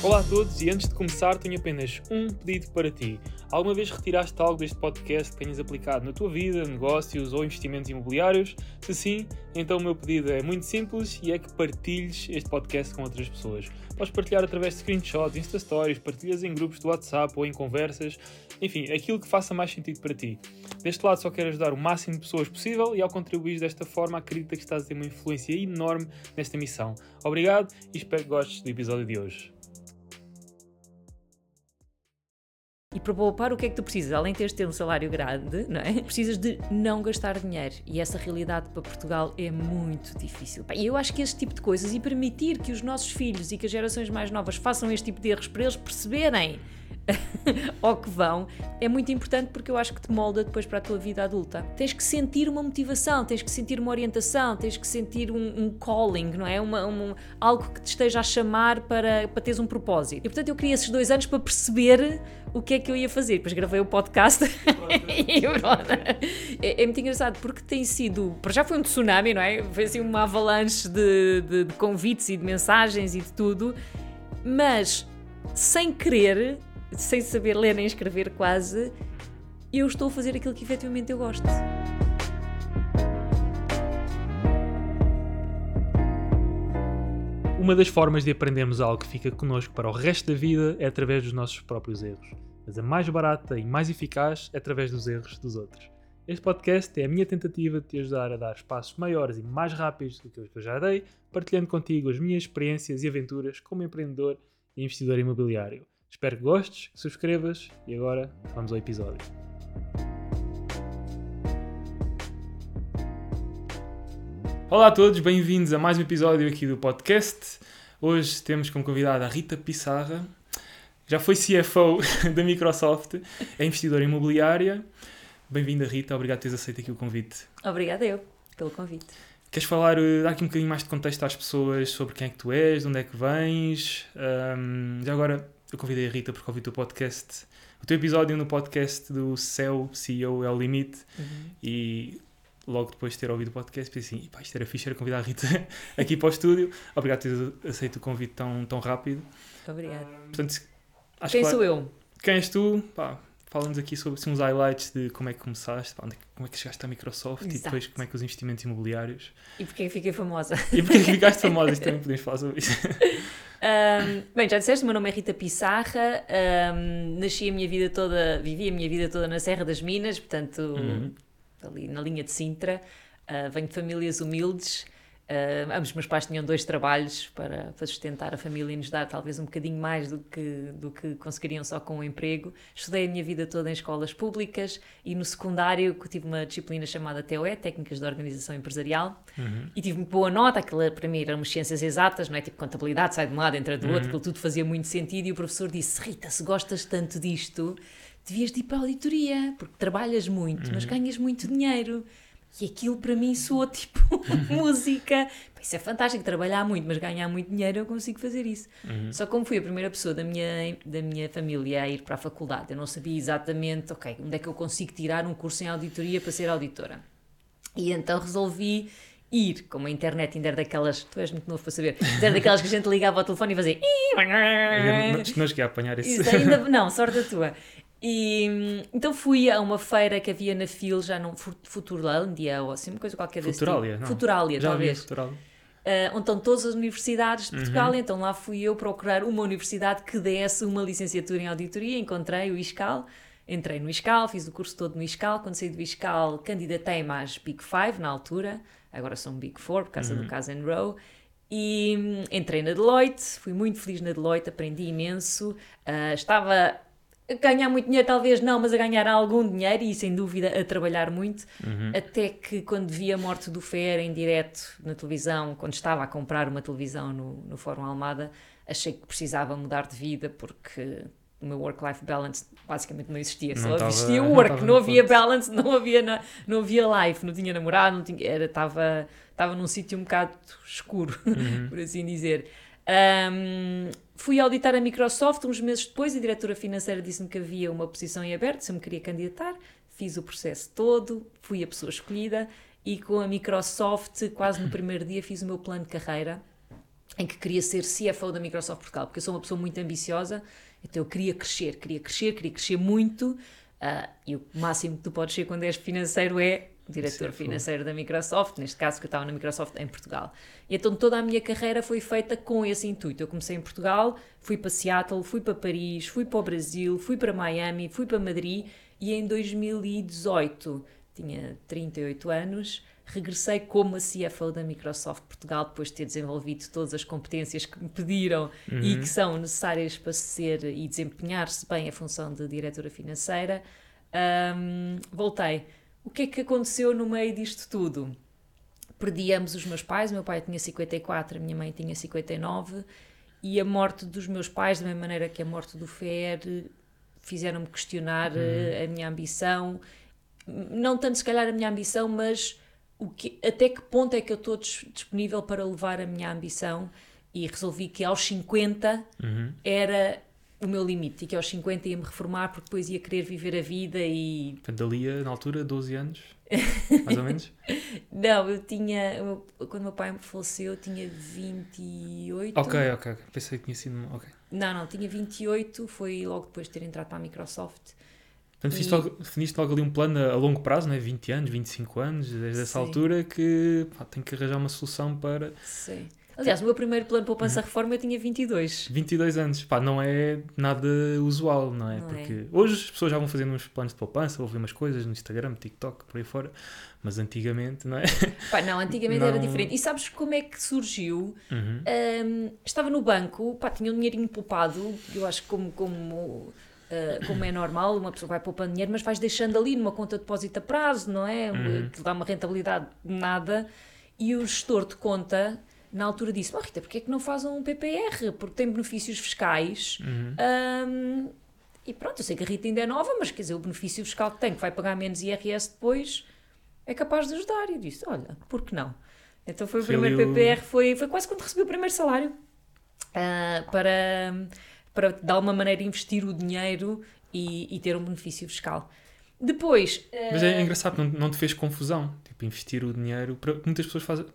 Olá a todos e antes de começar tenho apenas um pedido para ti. Alguma vez retiraste algo deste podcast que tenhas aplicado na tua vida, negócios ou investimentos imobiliários? Se sim, então o meu pedido é muito simples e é que partilhes este podcast com outras pessoas. Podes partilhar através de screenshots, Insta Stories, partilhas em grupos do WhatsApp ou em conversas, enfim, aquilo que faça mais sentido para ti. Deste lado só quero ajudar o máximo de pessoas possível e ao contribuir desta forma acredito que estás a ter uma influência enorme nesta missão. Obrigado e espero que gostes do episódio de hoje. E para poupar, o que é que tu precisas? Além de ter um salário grande, não é? Precisas de não gastar dinheiro. E essa realidade para Portugal é muito difícil. E eu acho que este tipo de coisas e permitir que os nossos filhos e que as gerações mais novas façam este tipo de erros para eles perceberem ao que vão, é muito importante porque eu acho que te molda depois para a tua vida adulta. Tens que sentir uma motivação, tens que sentir uma orientação, tens que sentir um, um calling, não é? Uma, um, algo que te esteja a chamar para, para teres um propósito. E portanto eu queria esses dois anos para perceber o que é que eu ia fazer. Depois gravei o podcast e pronto. É, é, muito engraçado porque tem sido. Para já foi um tsunami, não é? Foi assim uma avalanche de, de, de convites e de mensagens e de tudo, mas sem querer sem saber ler nem escrever quase, eu estou a fazer aquilo que efetivamente eu gosto. Uma das formas de aprendermos algo que fica connosco para o resto da vida é através dos nossos próprios erros. Mas a mais barata e mais eficaz é através dos erros dos outros. Este podcast é a minha tentativa de te ajudar a dar passos maiores e mais rápidos do que eu já dei, partilhando contigo as minhas experiências e aventuras como empreendedor e investidor imobiliário. Espero que gostes, que subscrevas e agora vamos ao episódio. Olá a todos, bem-vindos a mais um episódio aqui do podcast. Hoje temos como convidada a Rita Pissarra, já foi CFO da Microsoft, é investidora imobiliária. Bem-vinda, Rita, obrigado por teres aceito aqui o convite. Obrigada eu pelo convite. Queres falar, eh, dar aqui um bocadinho mais de contexto às pessoas sobre quem é que tu és, de onde é que vens? Um, já agora, eu convidei a Rita porque ouvi o teu podcast, o teu episódio no podcast do Céu, CEO é o limite, uhum. e logo depois de ter ouvido o podcast pensei assim, pá, isto era fixe, era convidar a Rita aqui para o estúdio. Obrigado por ter aceito o convite tão, tão rápido. Obrigado. Portanto, acho quem que, sou eu? Quem és tu? Pá, Fala-nos aqui sobre assim, uns highlights de como é que começaste, pá, é como é que chegaste à Microsoft Exato. e depois como é que os investimentos imobiliários. E porque é que fiquei famosa. E porque é que ficaste famosa, isto também podemos falar sobre isso. Um, bem, já disseste, o meu nome é Rita Pissarra, um, nasci a minha vida toda, vivi a minha vida toda na Serra das Minas, portanto, uhum. ali na linha de Sintra. Uh, venho de famílias humildes. Uh, ambos meus pais tinham dois trabalhos para, para, sustentar a família e nos dar talvez um bocadinho mais do que, do que conseguiriam só com o um emprego. Estudei a minha vida toda em escolas públicas e no secundário tive uma disciplina chamada TOE, Técnicas de Organização Empresarial, uhum. e tive boa nota, aquilo para mim eram ciências exatas, não é? Tipo contabilidade, sai de um lado, entra do uhum. outro, aquilo tudo fazia muito sentido e o professor disse, Rita, se gostas tanto disto, devias de ir para a auditoria, porque trabalhas muito, uhum. mas ganhas muito dinheiro. E aquilo para mim soou tipo música. Isso é fantástico, trabalhar muito, mas ganhar muito dinheiro eu consigo fazer isso. Uhum. Só como fui a primeira pessoa da minha, da minha família a ir para a faculdade, eu não sabia exatamente, ok, onde é que eu consigo tirar um curso em auditoria para ser auditora. E então resolvi ir, como a internet ainda era daquelas, tu és muito novo para saber, era daquelas que a gente ligava ao telefone e fazia. Não, não cheguei a apanhar isso. isso ainda, não, sorte a tua. E então fui a uma feira que havia na FIL, já não, Futurlândia ou assim, uma coisa qualquer desse Futuralia, tipo. Futuralia, já talvez. Futuralia. Uh, onde estão todas as universidades de Portugal, uhum. então lá fui eu procurar uma universidade que desse uma licenciatura em auditoria, encontrei o ISCAL, entrei no ISCAL, fiz o curso todo no ISCAL, quando saí do ISCAL candidatei-me às Big Five na altura, agora são Big Four por causa uhum. do Casa Row, e hum, entrei na Deloitte, fui muito feliz na Deloitte, aprendi imenso, uh, estava ganhar muito dinheiro, talvez não, mas a ganhar algum dinheiro e sem dúvida a trabalhar muito. Uhum. Até que quando vi a morte do Fer em direto na televisão, quando estava a comprar uma televisão no, no Fórum Almada, achei que precisava mudar de vida porque o meu work-life balance basicamente não existia, não só tava, existia work, não, não havia ponto. balance, não havia, na, não havia life, não tinha namorado, não tinha, era, estava, estava num sítio um bocado escuro, uhum. por assim dizer. Um, fui auditar a Microsoft uns meses depois, a diretora financeira disse-me que havia uma posição em aberto, se eu me queria candidatar, fiz o processo todo, fui a pessoa escolhida e com a Microsoft, quase no primeiro dia, fiz o meu plano de carreira. em que queria ser CFO da Microsoft Portugal, porque eu sou uma pessoa muito ambiciosa, então eu queria crescer, queria crescer, queria crescer muito, uh, e o máximo que tu podes ser quando és financeiro é diretor financeiro da Microsoft, neste caso que eu estava na Microsoft em Portugal. E então toda a minha carreira foi feita com esse intuito. Eu comecei em Portugal, fui para Seattle, fui para Paris, fui para o Brasil, fui para Miami, fui para Madrid e em 2018, tinha 38 anos, regressei como a CFO da Microsoft Portugal depois de ter desenvolvido todas as competências que me pediram uhum. e que são necessárias para ser e desempenhar-se bem a função de diretora financeira. Um, voltei. O que é que aconteceu no meio disto tudo? Perdi ambos os meus pais, o meu pai tinha 54, a minha mãe tinha 59, e a morte dos meus pais, da mesma maneira que a morte do Fer, fizeram-me questionar uhum. Eh, a minha ambição. Não tanto, se calhar, a minha ambição, mas o que, até que ponto é que eu estou disponível para levar a minha ambição e resolvi que aos 50 uhum. era o meu limite e que aos 50 ia-me reformar porque depois ia querer viver a vida e... Portanto, ali na altura, 12 anos, mais ou menos? não, eu tinha, quando meu pai me faleceu, eu tinha 28. Ok, ok, pensei que tinha sido, ok. Não, não, tinha 28, foi logo depois de ter entrado para a Microsoft Portanto, e... logo, definiste logo ali um plano a, a longo prazo, né? 20 anos, 25 anos, desde essa altura, que pá, tem que arranjar uma solução para. Sim. Aliás, o meu primeiro plano para poupança uhum. reforma eu tinha 22. 22 anos, pá, não é nada usual, não é? Não Porque é. hoje as pessoas já vão fazendo uns planos de poupança, vou ver umas coisas no Instagram, TikTok, por aí fora, mas antigamente, não é? Pá, não, antigamente não... era diferente. E sabes como é que surgiu? Uhum. Um, estava no banco, pá, tinha um dinheirinho poupado, eu acho que como, como Uh, como é normal, uma pessoa vai poupando dinheiro, mas vais deixando ali numa conta de depósito a prazo, não é? Uhum. Que dá uma rentabilidade nada. E o gestor de conta, na altura, disse: oh, Rita, porquê é que não faz um PPR? Porque tem benefícios fiscais. Uhum. Um, e pronto, eu sei que a Rita ainda é nova, mas quer dizer, o benefício fiscal que tem, que vai pagar menos IRS depois, é capaz de ajudar. E eu disse: Olha, por que não? Então foi o primeiro PPR, foi, foi quase quando recebi o primeiro salário. Uh, para para de alguma maneira investir o dinheiro e, e ter um benefício fiscal. Depois. Mas é uh... engraçado, não, não te fez confusão. Tipo, investir o dinheiro. Para, muitas pessoas fazem.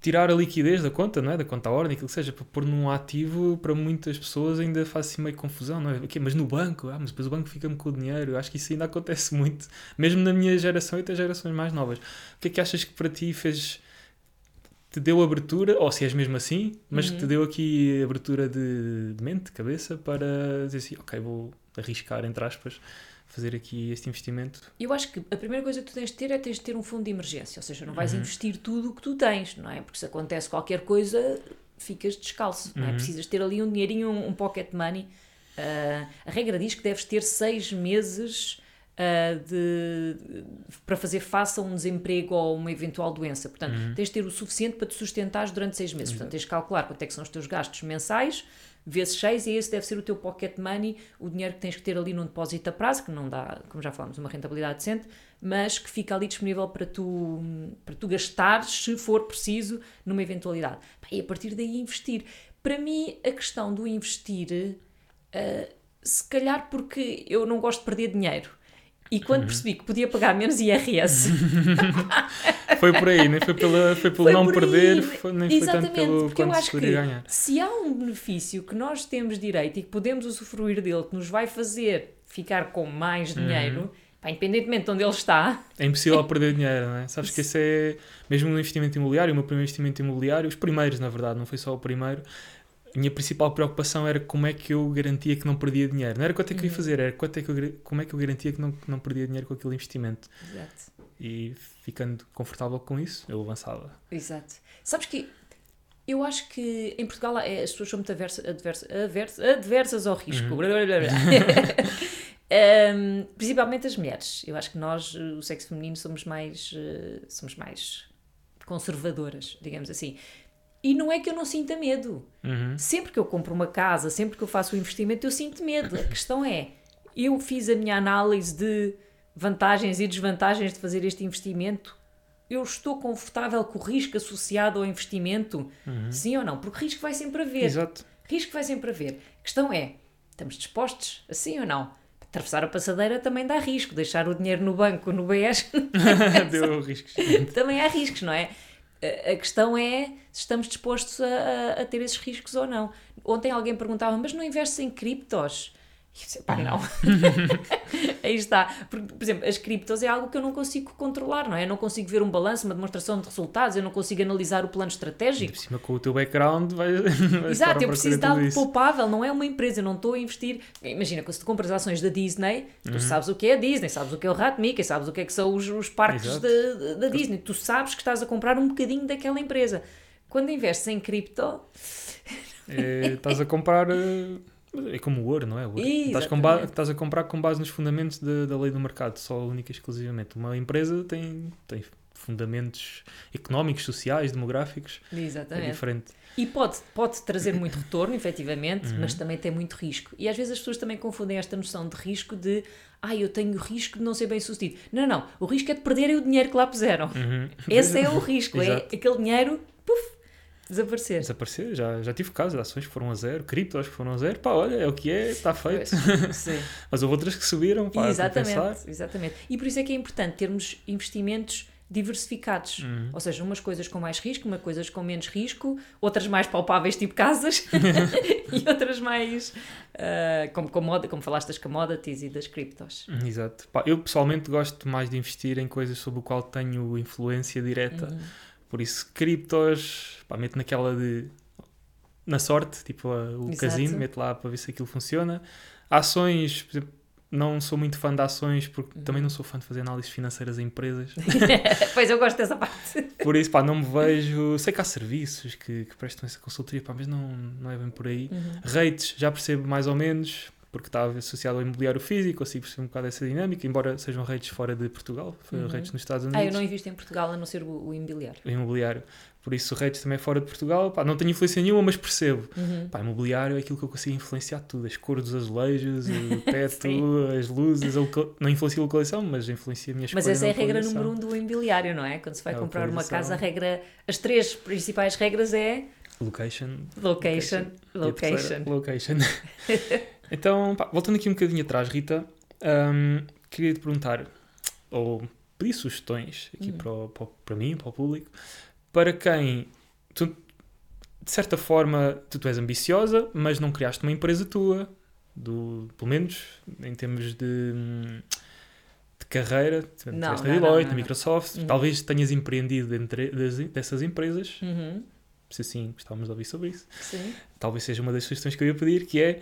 Tirar a liquidez da conta, não é? da conta à ordem, aquilo que seja, para pôr num ativo, para muitas pessoas ainda faz assim meio confusão, não é? Okay, mas no banco, ah, mas depois o banco fica-me com o dinheiro. Eu acho que isso ainda acontece muito, mesmo na minha geração e até gerações mais novas. O que é que achas que para ti fez te deu abertura, ou se és mesmo assim, mas uhum. que te deu aqui abertura de, de mente, de cabeça, para dizer assim, ok, vou arriscar, entre aspas, fazer aqui este investimento? Eu acho que a primeira coisa que tu tens de ter é tens de ter um fundo de emergência, ou seja, não vais uhum. investir tudo o que tu tens, não é? Porque se acontece qualquer coisa, ficas descalço, uhum. não é? Uhum. Precisas ter ali um dinheirinho, um, um pocket money. Uh, a regra diz que deves ter seis meses uh, de, para fazer face a um desemprego ou uma eventual doença. Portanto, uhum. tens de ter o suficiente para te sustentares durante seis meses. Portanto, tens de calcular quanto é que são os teus gastos mensais, vezes seis, e esse deve ser o teu pocket money, o dinheiro que tens que ter ali num depósito a prazo, que não dá, como já falamos, uma rentabilidade decente, mas que fica ali disponível para tu, para tu gastares, se for preciso, numa eventualidade. E a partir daí investir. Para mim, a questão do investir, uh, se calhar porque eu não gosto de perder dinheiro. E quando uhum. percebi que podia pagar menos IRS. foi por aí, nem foi, pela, foi pelo foi não perder, foi, nem Exatamente, foi tanto pelo porque eu acho que ganhar. Se há um benefício que nós temos direito e que podemos usufruir dele, que nos vai fazer ficar com mais uhum. dinheiro, uhum. pá, independentemente de onde ele está. É impossível perder dinheiro, não é? Sabes que esse é, mesmo no investimento imobiliário, o meu primeiro investimento imobiliário, os primeiros, na verdade, não foi só o primeiro a minha principal preocupação era como é que eu garantia que não perdia dinheiro. Não era quanto é que eu ia uhum. fazer, era quanto é que eu, como é que eu garantia que não, não perdia dinheiro com aquele investimento. Exato. E ficando confortável com isso, eu avançava. Exato. Sabes que eu acho que em Portugal é, as pessoas são muito adversas, adversas, adversas, adversas ao risco. Uhum. um, principalmente as mulheres. Eu acho que nós, o sexo feminino, somos mais, uh, somos mais conservadoras, digamos assim. E não é que eu não sinta medo. Uhum. Sempre que eu compro uma casa, sempre que eu faço um investimento, eu sinto medo. A questão é, eu fiz a minha análise de vantagens e desvantagens de fazer este investimento. Eu estou confortável com o risco associado ao investimento? Uhum. Sim ou não? Porque risco vai sempre haver. Exato. Risco vai sempre haver. A questão é, estamos dispostos assim ou não? Atravessar a passadeira também dá risco. Deixar o dinheiro no banco, no BES... Deu riscos. também há riscos, não é? A questão é se estamos dispostos a, a, ter esses riscos ou não. Ontem alguém perguntava, mas não investes em criptos? E eu disse, pá, não. Aí está. Porque, por exemplo, as criptos é algo que eu não consigo controlar, não é? Eu não consigo ver um balanço, uma demonstração de resultados, eu não consigo analisar o plano estratégico. Por cima, com o teu background, vai. Exato, eu preciso de algo palpável, não é uma empresa, eu não estou a investir. Imagina, quando tu compras ações da Disney, tu uhum. sabes o que é a Disney, sabes o que é o Rat Mickey, sabes o que é que são os, os parques da, da Disney, tu sabes que estás a comprar um bocadinho daquela empresa. Quando investes em cripto. É, estás a comprar. Uh é como o ouro, não é? O ouro. Estás, estás, a comprar com base nos fundamentos de, da lei do mercado, só única e exclusivamente. Uma empresa tem, tem fundamentos económicos, sociais, demográficos. Exatamente. É diferente. E pode, pode trazer muito retorno, efetivamente, uhum. mas também tem muito risco. E às vezes as pessoas também confundem esta noção de risco de ah, eu tenho risco de não ser bem sucedido. Não, não, o risco é de perderem o dinheiro que lá puseram. Uhum. Esse é o risco, é aquele dinheiro, puf, Desaparecer. Desaparecer, já, já tive casos ações que foram a zero, criptos que foram a zero, pá, olha, é o que é, está feito. Mas houve outras que subiram, pá, exatamente, exatamente. E por isso é que é importante termos investimentos diversificados, uhum. ou seja, umas coisas com mais risco, umas coisas com menos risco, outras mais palpáveis, tipo casas, e outras mais, uh, como, como, como falaste das commodities e das criptos. Uhum, exato. Pá, eu pessoalmente gosto mais de investir em coisas sobre o qual tenho influência direta. Uhum por isso, criptos, pá, meto naquela de. na sorte, tipo o Exato. casino, meto lá para ver se aquilo funciona. Ações, por exemplo, não sou muito fã de ações porque uhum. também não sou fã de fazer análises financeiras em empresas. pois eu gosto dessa parte. Por isso, pá, não me vejo. Sei que há serviços que, que prestam essa consultoria, pá, mas não, não é bem por aí. Uhum. Rates, já percebo mais ou menos porque está associado ao imobiliário físico, consigo perceber um bocado essa dinâmica, embora sejam redes fora de Portugal, uhum. redes nos Estados Unidos. Ah, eu não invisto em Portugal a não ser o, o imobiliário. O imobiliário. Por isso, redes também é fora de Portugal. Pá, não tenho influência nenhuma, mas percebo. Uhum. Pá, imobiliário é aquilo que eu consigo influenciar tudo. As cores dos azulejos, o teto, as luzes. Não influencia a localização, mas influencia a minha Mas essa é a regra número um do imobiliário, não é? Quando se vai é comprar uma casa, a regra... As três principais regras é... Location. Location. Location. Location. Então, pá, voltando aqui um bocadinho atrás, Rita, um, queria te perguntar, ou pedir sugestões aqui uhum. para, o, para, para mim, para o público, para quem, tu, de certa forma, tu, tu és ambiciosa, mas não criaste uma empresa tua, do, pelo menos em termos de, de carreira, não, na Deloitte, na Microsoft, uhum. talvez tenhas empreendido entre, dessas empresas. Uhum. Se assim, gostávamos de ouvir sobre isso. Sim. Talvez seja uma das sugestões que eu ia pedir, que é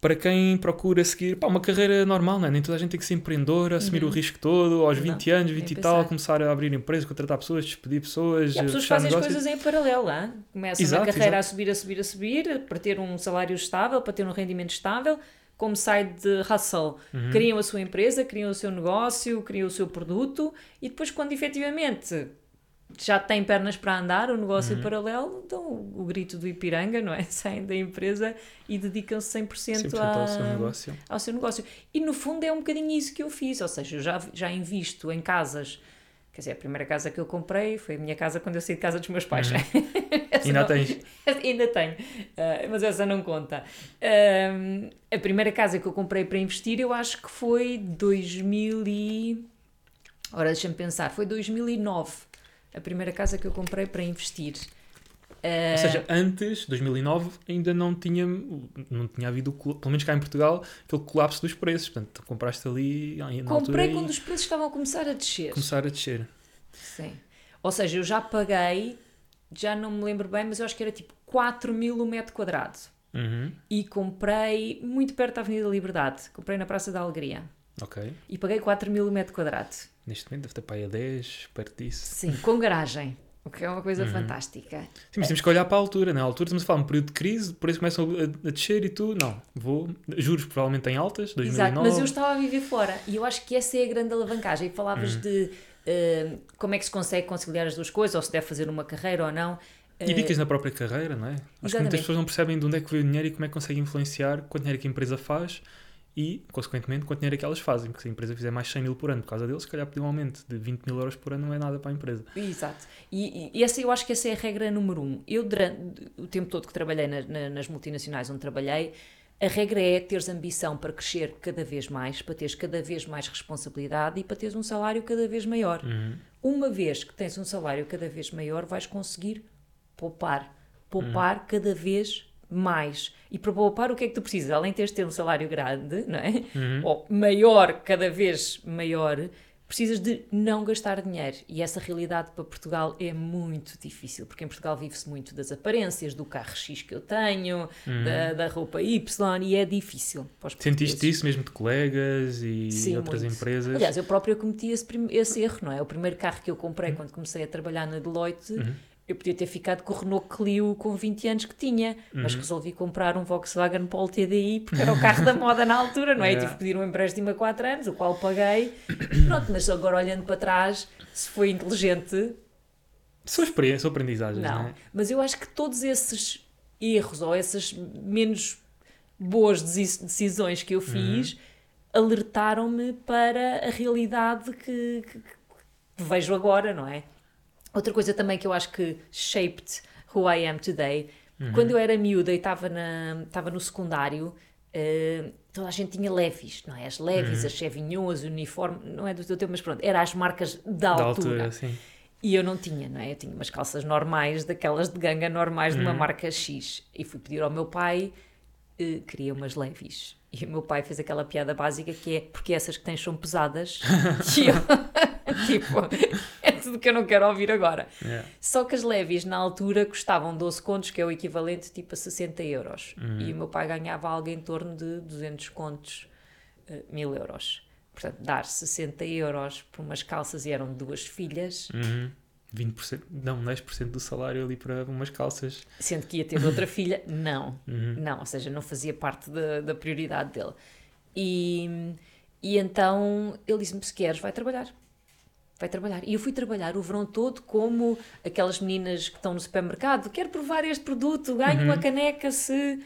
para quem procura seguir pá, uma carreira normal, não é? Nem toda a gente tem que ser empreendedor, assumir uhum. o risco todo, aos 20 não, anos, 20 e tal, começar a abrir empresas, contratar pessoas, despedir pessoas. E há pessoas que fazem as coisas em paralelo, hein? começam exato, a carreira exato. a subir, a subir, a subir, para ter um salário estável, para ter um rendimento estável, como side de hustle. Uhum. Criam a sua empresa, criam o seu negócio, criam o seu produto e depois, quando efetivamente já têm pernas para andar, o negócio uhum. paralelo, então o, o, grito do Ipiranga, não é? Saem da empresa e dedicam-se 100%, 100% a, ao, seu negócio. ao seu negócio. E no fundo é um bocadinho isso que eu fiz, ou seja, eu já, já invisto em casas. Quer dizer, a primeira casa que eu comprei foi a minha casa quando eu saí de casa dos meus pais. Uhum. ainda não, tens? ainda tenho, uh, mas essa não conta. Uh, a primeira casa que eu comprei para investir, eu acho que foi 2000 e... Ora, deixa-me pensar, foi 2009 a primeira casa que eu comprei para investir. Uh... Ou seja, antes, 2009, ainda não tinha, não tinha havido, pelo menos cá em Portugal, aquele colapso dos preços. Portanto, compraste ali. Comprei quando os preços estavam a começar a descer. Começar a descer. Sim. Ou seja, eu já paguei, já não me lembro bem, mas eu acho que era tipo 4 mil o metro quadrado. Uhum. E comprei muito perto da Avenida Liberdade. Comprei na Praça da Alegria. Ok. E paguei 4 mil metro quadrado. Neste momento deve ter para aí a 10, perto disso. Sim, com garagem. O que é uma coisa uhum. fantástica. Sim, mas temos que olhar para a altura. Né? altura estamos a falar um período de crise, por isso começam a, a descer e tu, não, vou. Juros provavelmente em altas, 2009. Exato, mas eu estava a viver fora e eu acho que essa é a grande alavancagem. E falavas uhum. de uh, como é que se consegue conciliar as duas coisas, ou se deve fazer uma carreira ou não. E dicas na própria carreira, não é? Acho Exatamente. que muitas pessoas não percebem de onde é que veio o dinheiro e como é que consegue influenciar quanto dinheiro que a empresa faz e, consequentemente, quanto dinheiro é que elas fazem. Porque se a empresa fizer mais 100 mil por ano por causa deles, se calhar pedir um aumento de 20 mil euros por ano não é nada para a empresa. Exato. E, e essa, eu acho que essa é a regra número um. Eu, durante o tempo todo que trabalhei na, na, nas multinacionais onde trabalhei, a regra é teres ambição para crescer cada vez mais, para teres cada vez mais responsabilidade e para teres um salário cada vez maior. Uhum. Uma vez que tens um salário cada vez maior, vais conseguir poupar. Poupar cada vez mais. E para poupar, o que é que tu precisas? Além de teres ter um salário grande, não é? Ou maior, cada vez maior, precisas de não gastar dinheiro. E essa realidade para Portugal é muito difícil, porque em Portugal vive-se muito das aparências, do carro X que eu tenho, da, da roupa Y, e é difícil. Sentiste isso mesmo de colegas e Sim, outras muito. empresas? Aliás, eu própria cometi esse, esse erro, não é? O primeiro carro que eu comprei quando comecei a trabalhar na Deloitte, eu podia ter ficado com o Renault Clio com 20 anos que tinha, mas resolvi comprar um Volkswagen Polo TDI porque era o carro da moda na altura, não é? E Yeah. tive que pedir um empréstimo a 4 anos, o qual paguei. Pronto, mas agora olhando para trás, se foi inteligente, São experiências, são aprendizagens, não, não. é? Mas eu acho que todos esses erros ou essas menos boas decisões que eu fiz alertaram-me para a realidade que, que- que vejo agora, não é? Outra coisa também que eu acho que shaped who I am today, quando eu era miúda e estava no secundário, eh, toda a gente tinha levis, não é? As levis, as Chevignon, as uniforme, não é do teu tempo, mas pronto, eram as marcas da Da altura. altura. E eu não tinha, não é? Eu tinha umas calças normais, daquelas de ganga normais de uma marca X. E fui pedir ao meu pai, eh, queria umas levis. E o meu pai fez aquela piada básica que é porque essas que tens são pesadas. e eu, tipo, tudo que eu não quero ouvir agora. Yeah. Só que as levis na altura custavam 12 contos, que é o equivalente tipo a 60 euros. E o meu pai ganhava algo em torno de 200 contos, eh, 1000 euros. Portanto, dar 60 euros por umas calças e eram duas filhas, Uhum. 20%, não, 10% do salário ali para umas calças. sendo que ia ter outra filha, não. Uhum. Não, ou seja, não fazia parte da, da prioridade dele. E, e então ele disse-me: se queres, vai trabalhar. Vai trabalhar. E eu fui trabalhar o verão todo como aquelas meninas que estão no supermercado: quero provar este produto, ganho uma caneca se.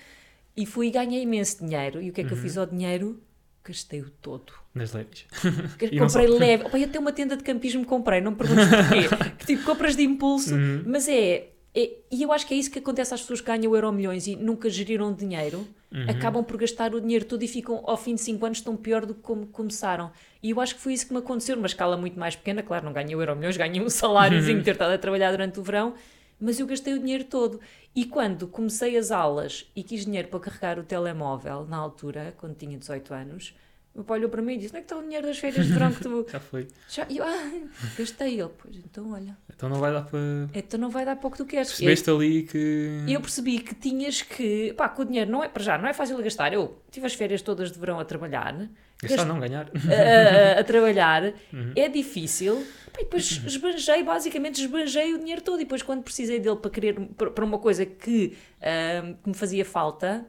E fui e ganhei imenso dinheiro. E o que é que eu fiz ao dinheiro? Gastei-o todo. Nas leves. Comprei leve. Opa, eu até uma tenda de campismo comprei, não me perguntes porquê. que tipo, compras de impulso, Uhum. mas é, é- E eu acho que é isso que acontece às pessoas que ganham euro milhões e nunca geriram dinheiro, Uhum. acabam por gastar o dinheiro todo e ficam, ao fim de 5 anos, tão pior do que como começaram. E eu acho que foi isso que me aconteceu, numa escala muito mais pequena. Claro, não ganhei euro milhões, ganhei um saláriozinho de ter estado a trabalhar durante o verão, mas eu gastei o dinheiro todo. E quando comecei as aulas e quis dinheiro para carregar o telemóvel, na altura, quando tinha 18 anos. O meu pai olhou para mim e disse: Onde é que está o dinheiro das férias de verão que tu. Já foi. Já, e eu, ah, gastei ele. Pois, então olha, Então não vai dar para. então não vai dar para o que tu queres. Percebeste ali que. Eu percebi que tinhas que, pá, com o dinheiro não é para já, não é fácil de gastar. Eu tive as férias todas de verão a trabalhar, Gastar gast- não ganhar. a, a- trabalhar, Uhum. é difícil. Pá, e depois esbanjei, basicamente esbanjei o dinheiro todo. E depois, quando precisei dele para querer para uma coisa que, ah, que me fazia falta,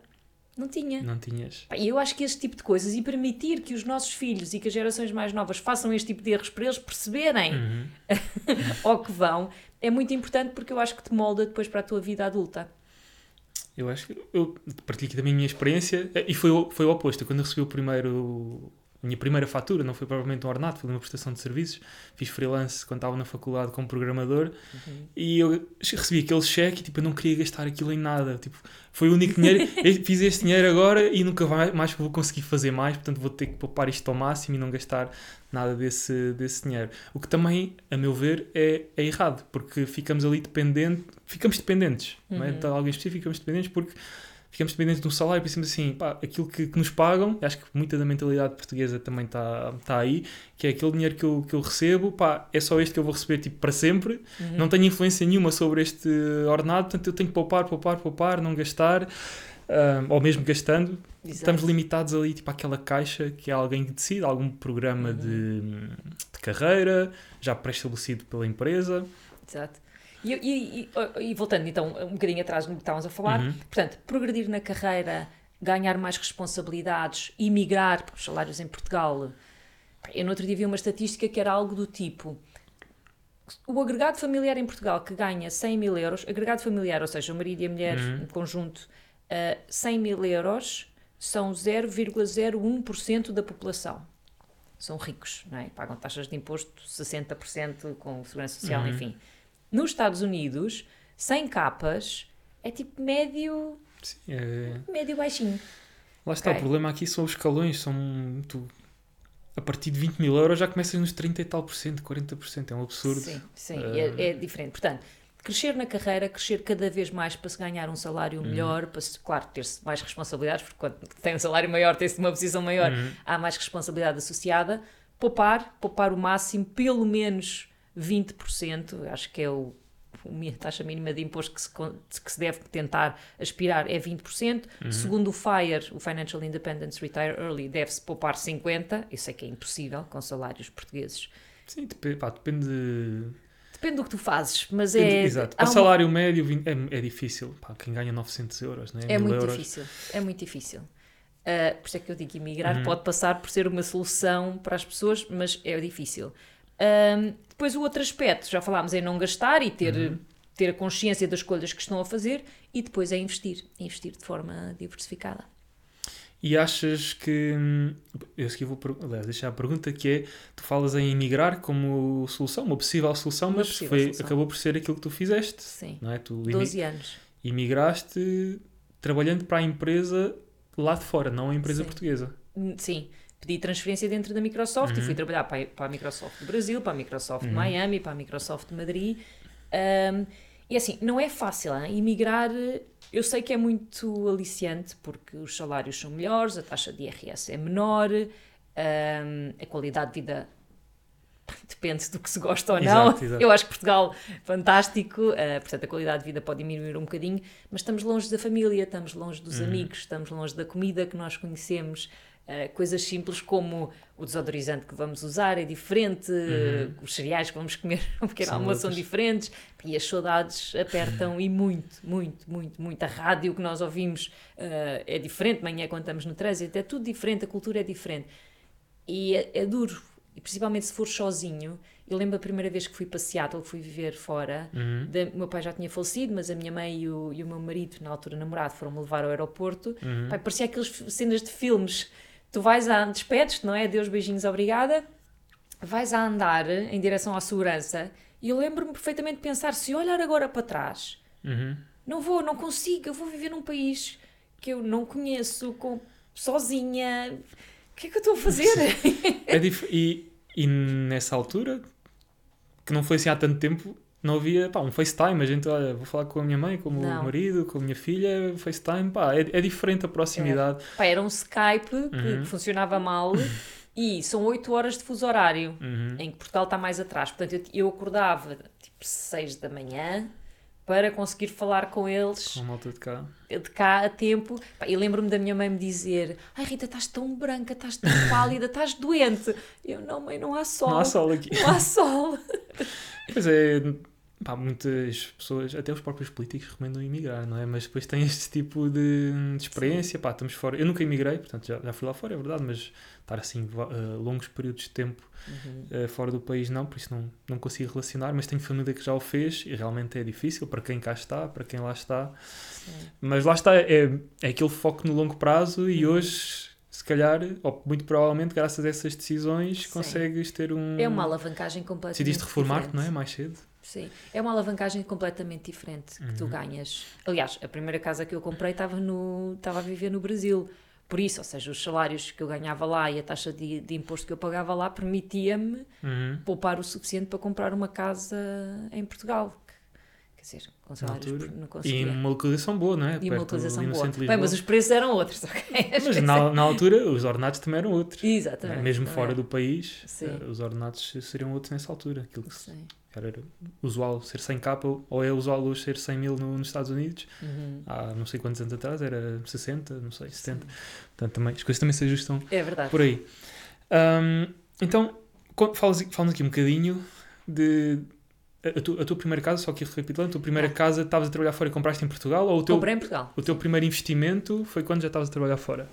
não tinha. Não tinhas. E eu acho que este tipo de coisas e permitir que os nossos filhos e que as gerações mais novas façam este tipo de erros para eles perceberem Uhum. ao que vão é muito importante porque eu acho que te molda depois para a tua vida adulta. Eu acho que eu partilho aqui também a minha experiência e foi, o- foi o oposto. Quando eu recebi o primeiro, minha primeira fatura, não foi provavelmente um ordenado, foi uma prestação de serviços. Fiz freelance quando estava na faculdade como programador e eu recebi aquele cheque e tipo, eu não queria gastar aquilo em nada. Tipo, foi o único dinheiro. fiz este dinheiro agora e nunca mais vou conseguir fazer mais, portanto vou ter que poupar isto ao máximo e não gastar nada desse, desse dinheiro. O que também, a meu ver, é, é errado, porque ficamos ali dependentes, ficamos dependentes, não é? De algo em específico, ficamos dependentes porque ficamos dependentes de um salário e pensamos assim, pá, aquilo que, que nos pagam, acho que muita da mentalidade portuguesa também está tá aí, que é aquele dinheiro que eu, que eu recebo, pá, é só este que eu vou receber tipo para sempre, não tenho influência nenhuma sobre este ordenado, portanto eu tenho que poupar, poupar, poupar, não gastar, ah, ou mesmo gastando, estamos limitados ali tipo àquela caixa que é alguém que decide, algum programa de, de carreira, já pré-estabelecido pela empresa. Exato. E, e- e- e voltando então um bocadinho atrás no que estávamos a falar, Uhum. portanto, progredir na carreira, ganhar mais responsabilidades, emigrar, porque os salários em Portugal. Eu no outro dia vi uma estatística que era algo do tipo. O agregado familiar em Portugal que ganha 100 mil euros, agregado familiar, ou seja, o marido e a mulher em conjunto, uh, 100 mil euros são 0,01% da população. São ricos, não é? Pagam taxas de imposto 60% com segurança social, Uhum. enfim. Nos Estados Unidos, 100 capas é tipo médio, Sim, é- médio baixinho. Lá está, Ok. o problema aqui são os escalões, são... Tu... a partir de 20 mil euros já começas nos 30 e tal por cento, 40 por cento, é um absurdo. Sim, sim, uh... é, é, diferente. Portanto, crescer na carreira, crescer cada vez mais para se ganhar um salário uhum. melhor, para se, claro, ter-se mais responsabilidades, porque quando tem um salário maior, tem-se uma posição maior, uhum. há mais responsabilidade associada. Poupar, poupar o máximo, pelo menos 20%, acho que é o a taxa mínima de imposto que se, que se deve tentar aspirar é 20%. Uhum. Segundo o FIRE, o Financial Independence Retire Early, deve-se poupar 50%. Eu sei que é impossível com salários portugueses. Sim, depende, pá, depende Depende do que tu fazes, mas depende, é. Exato. Para o salário médio é, é difícil. Pá, quem ganha 900 euros, né? É muito euros. difícil. É muito difícil. Uh, por isso é que eu digo que emigrar uhum. pode passar por ser uma solução para as pessoas, mas é difícil. Uh, depois, o outro aspecto, já falámos, é não gastar e ter, uhum. ter a consciência das escolhas que estão a fazer, e depois é investir. Investir de forma diversificada. E achas que. Eu aqui vou aliás, deixar a pergunta que é: tu falas em emigrar como solução, uma possível solução, uma mas possível foi, solução. acabou por ser aquilo que tu fizeste. Sim. Não é? tu 12 anos. Imigraste trabalhando para a empresa lá de fora, não a empresa Sim. portuguesa. Hum, sim. Pedi transferência dentro da Microsoft uhum. e fui uhum. trabalhar para, para a Microsoft do Brasil, para a Microsoft uhum. de Miami, para a Microsoft de Madrid. Um, e assim, não é fácil, hein? emigrar eu sei que é muito aliciante porque os salários são melhores, a taxa de IRS é menor, um, a qualidade de vida depende do que se gosta ou não. Exato, exato. Eu acho que Portugal fantástico, uh, portanto a qualidade de vida pode diminuir um bocadinho, mas estamos longe da família, estamos longe dos uhum. amigos, estamos longe da comida que nós conhecemos. Uh, coisas simples como o desodorizante que vamos usar é diferente, uhum. uh, os cereais que vamos comer no pequeno são almoço são diferentes e as saudades apertam e muito, muito, muito, muito. A rádio que nós ouvimos uh, é diferente, manhã quando estamos no trânsito, é tudo diferente, a cultura é diferente. E é, é duro, e principalmente se for sozinho. Eu lembro a primeira vez que fui para Seattle, fui viver fora. Uhum. Da, meu pai já tinha falecido, mas a minha mãe e o, e o meu marido, na altura namorado, foram-me levar ao aeroporto. Uhum. Pai, parecia aquelas cenas de filmes Tu vais a despedes-te, não é? Deus, beijinhos, obrigada. Vais a andar em direção à segurança e eu lembro-me perfeitamente de pensar: se olhar agora para trás, uhum. não vou, não consigo, eu vou viver num país que eu não conheço, com, sozinha. O que é que eu estou a fazer? é e, e nessa altura, que não foi assim há tanto tempo, não havia pá, um FaceTime. A gente, olha, vou falar com a minha mãe, com o meu marido, com a minha filha, FaceTime, pá, é, é diferente a proximidade. É. Pá, era um Skype que, uhum. que funcionava mal. E são 8 horas de fuso horário, uhum. em que Portugal está mais atrás. Portanto, eu, eu acordava tipo 6 da manhã para conseguir falar com eles. Com a malta de cá. De cá a tempo. E lembro-me da minha mãe me dizer: Ai Rita, estás tão branca, estás tão pálida, estás doente. Eu, não, mãe, não há sol. Não há sol aqui. Não há sol. Pois é, pá, muitas pessoas, até os próprios políticos recomendam emigrar, não é? Mas depois tem este tipo de, de experiência, pá, estamos fora. Eu nunca emigrei, portanto já, já fui lá fora, é verdade, mas estar assim uh, longos períodos de tempo uhum. uh, fora do país não, por isso não, não consigo relacionar, mas tenho família que já o fez e realmente é difícil para quem cá está, para quem lá está. Sim. Mas lá está, é, é aquele foco no longo prazo e uhum. hoje se calhar, ou muito provavelmente, graças a essas decisões, Sim. consegues ter um. É uma alavancagem completamente. Decidiste reformar-te, não é? Mais cedo. Sim, é uma alavancagem completamente diferente que uhum. tu ganhas. Aliás, a primeira casa que eu comprei estava, no, estava a viver no Brasil. Por isso, ou seja, os salários que eu ganhava lá e a taxa de, de imposto que eu pagava lá permitia-me uhum. poupar o suficiente para comprar uma casa em Portugal. Quer dizer, com salários não conseguia. E uma localização boa, não é? E uma localização boa. Bem, mas os preços eram outros, ok? Mas na, na altura os ordenados também eram outros. Exatamente. Mesmo fora do país, Sim. Eh, os ordenados seriam outros nessa altura. Aquilo que Sim era usual ser 100 capa ou é usual hoje ser 100 mil no, nos Estados Unidos uhum. há não sei quantos anos atrás era 60, não sei, 70 Sim. portanto também, as coisas também se ajustam é verdade. por aí um, então falas, falas aqui um bocadinho de a, tu, a tua primeira casa, só que recapitulando, a tua primeira ah. casa estavas a trabalhar fora e compraste em Portugal ou o teu, Comprei em Portugal. o teu primeiro investimento foi quando já estavas a trabalhar fora?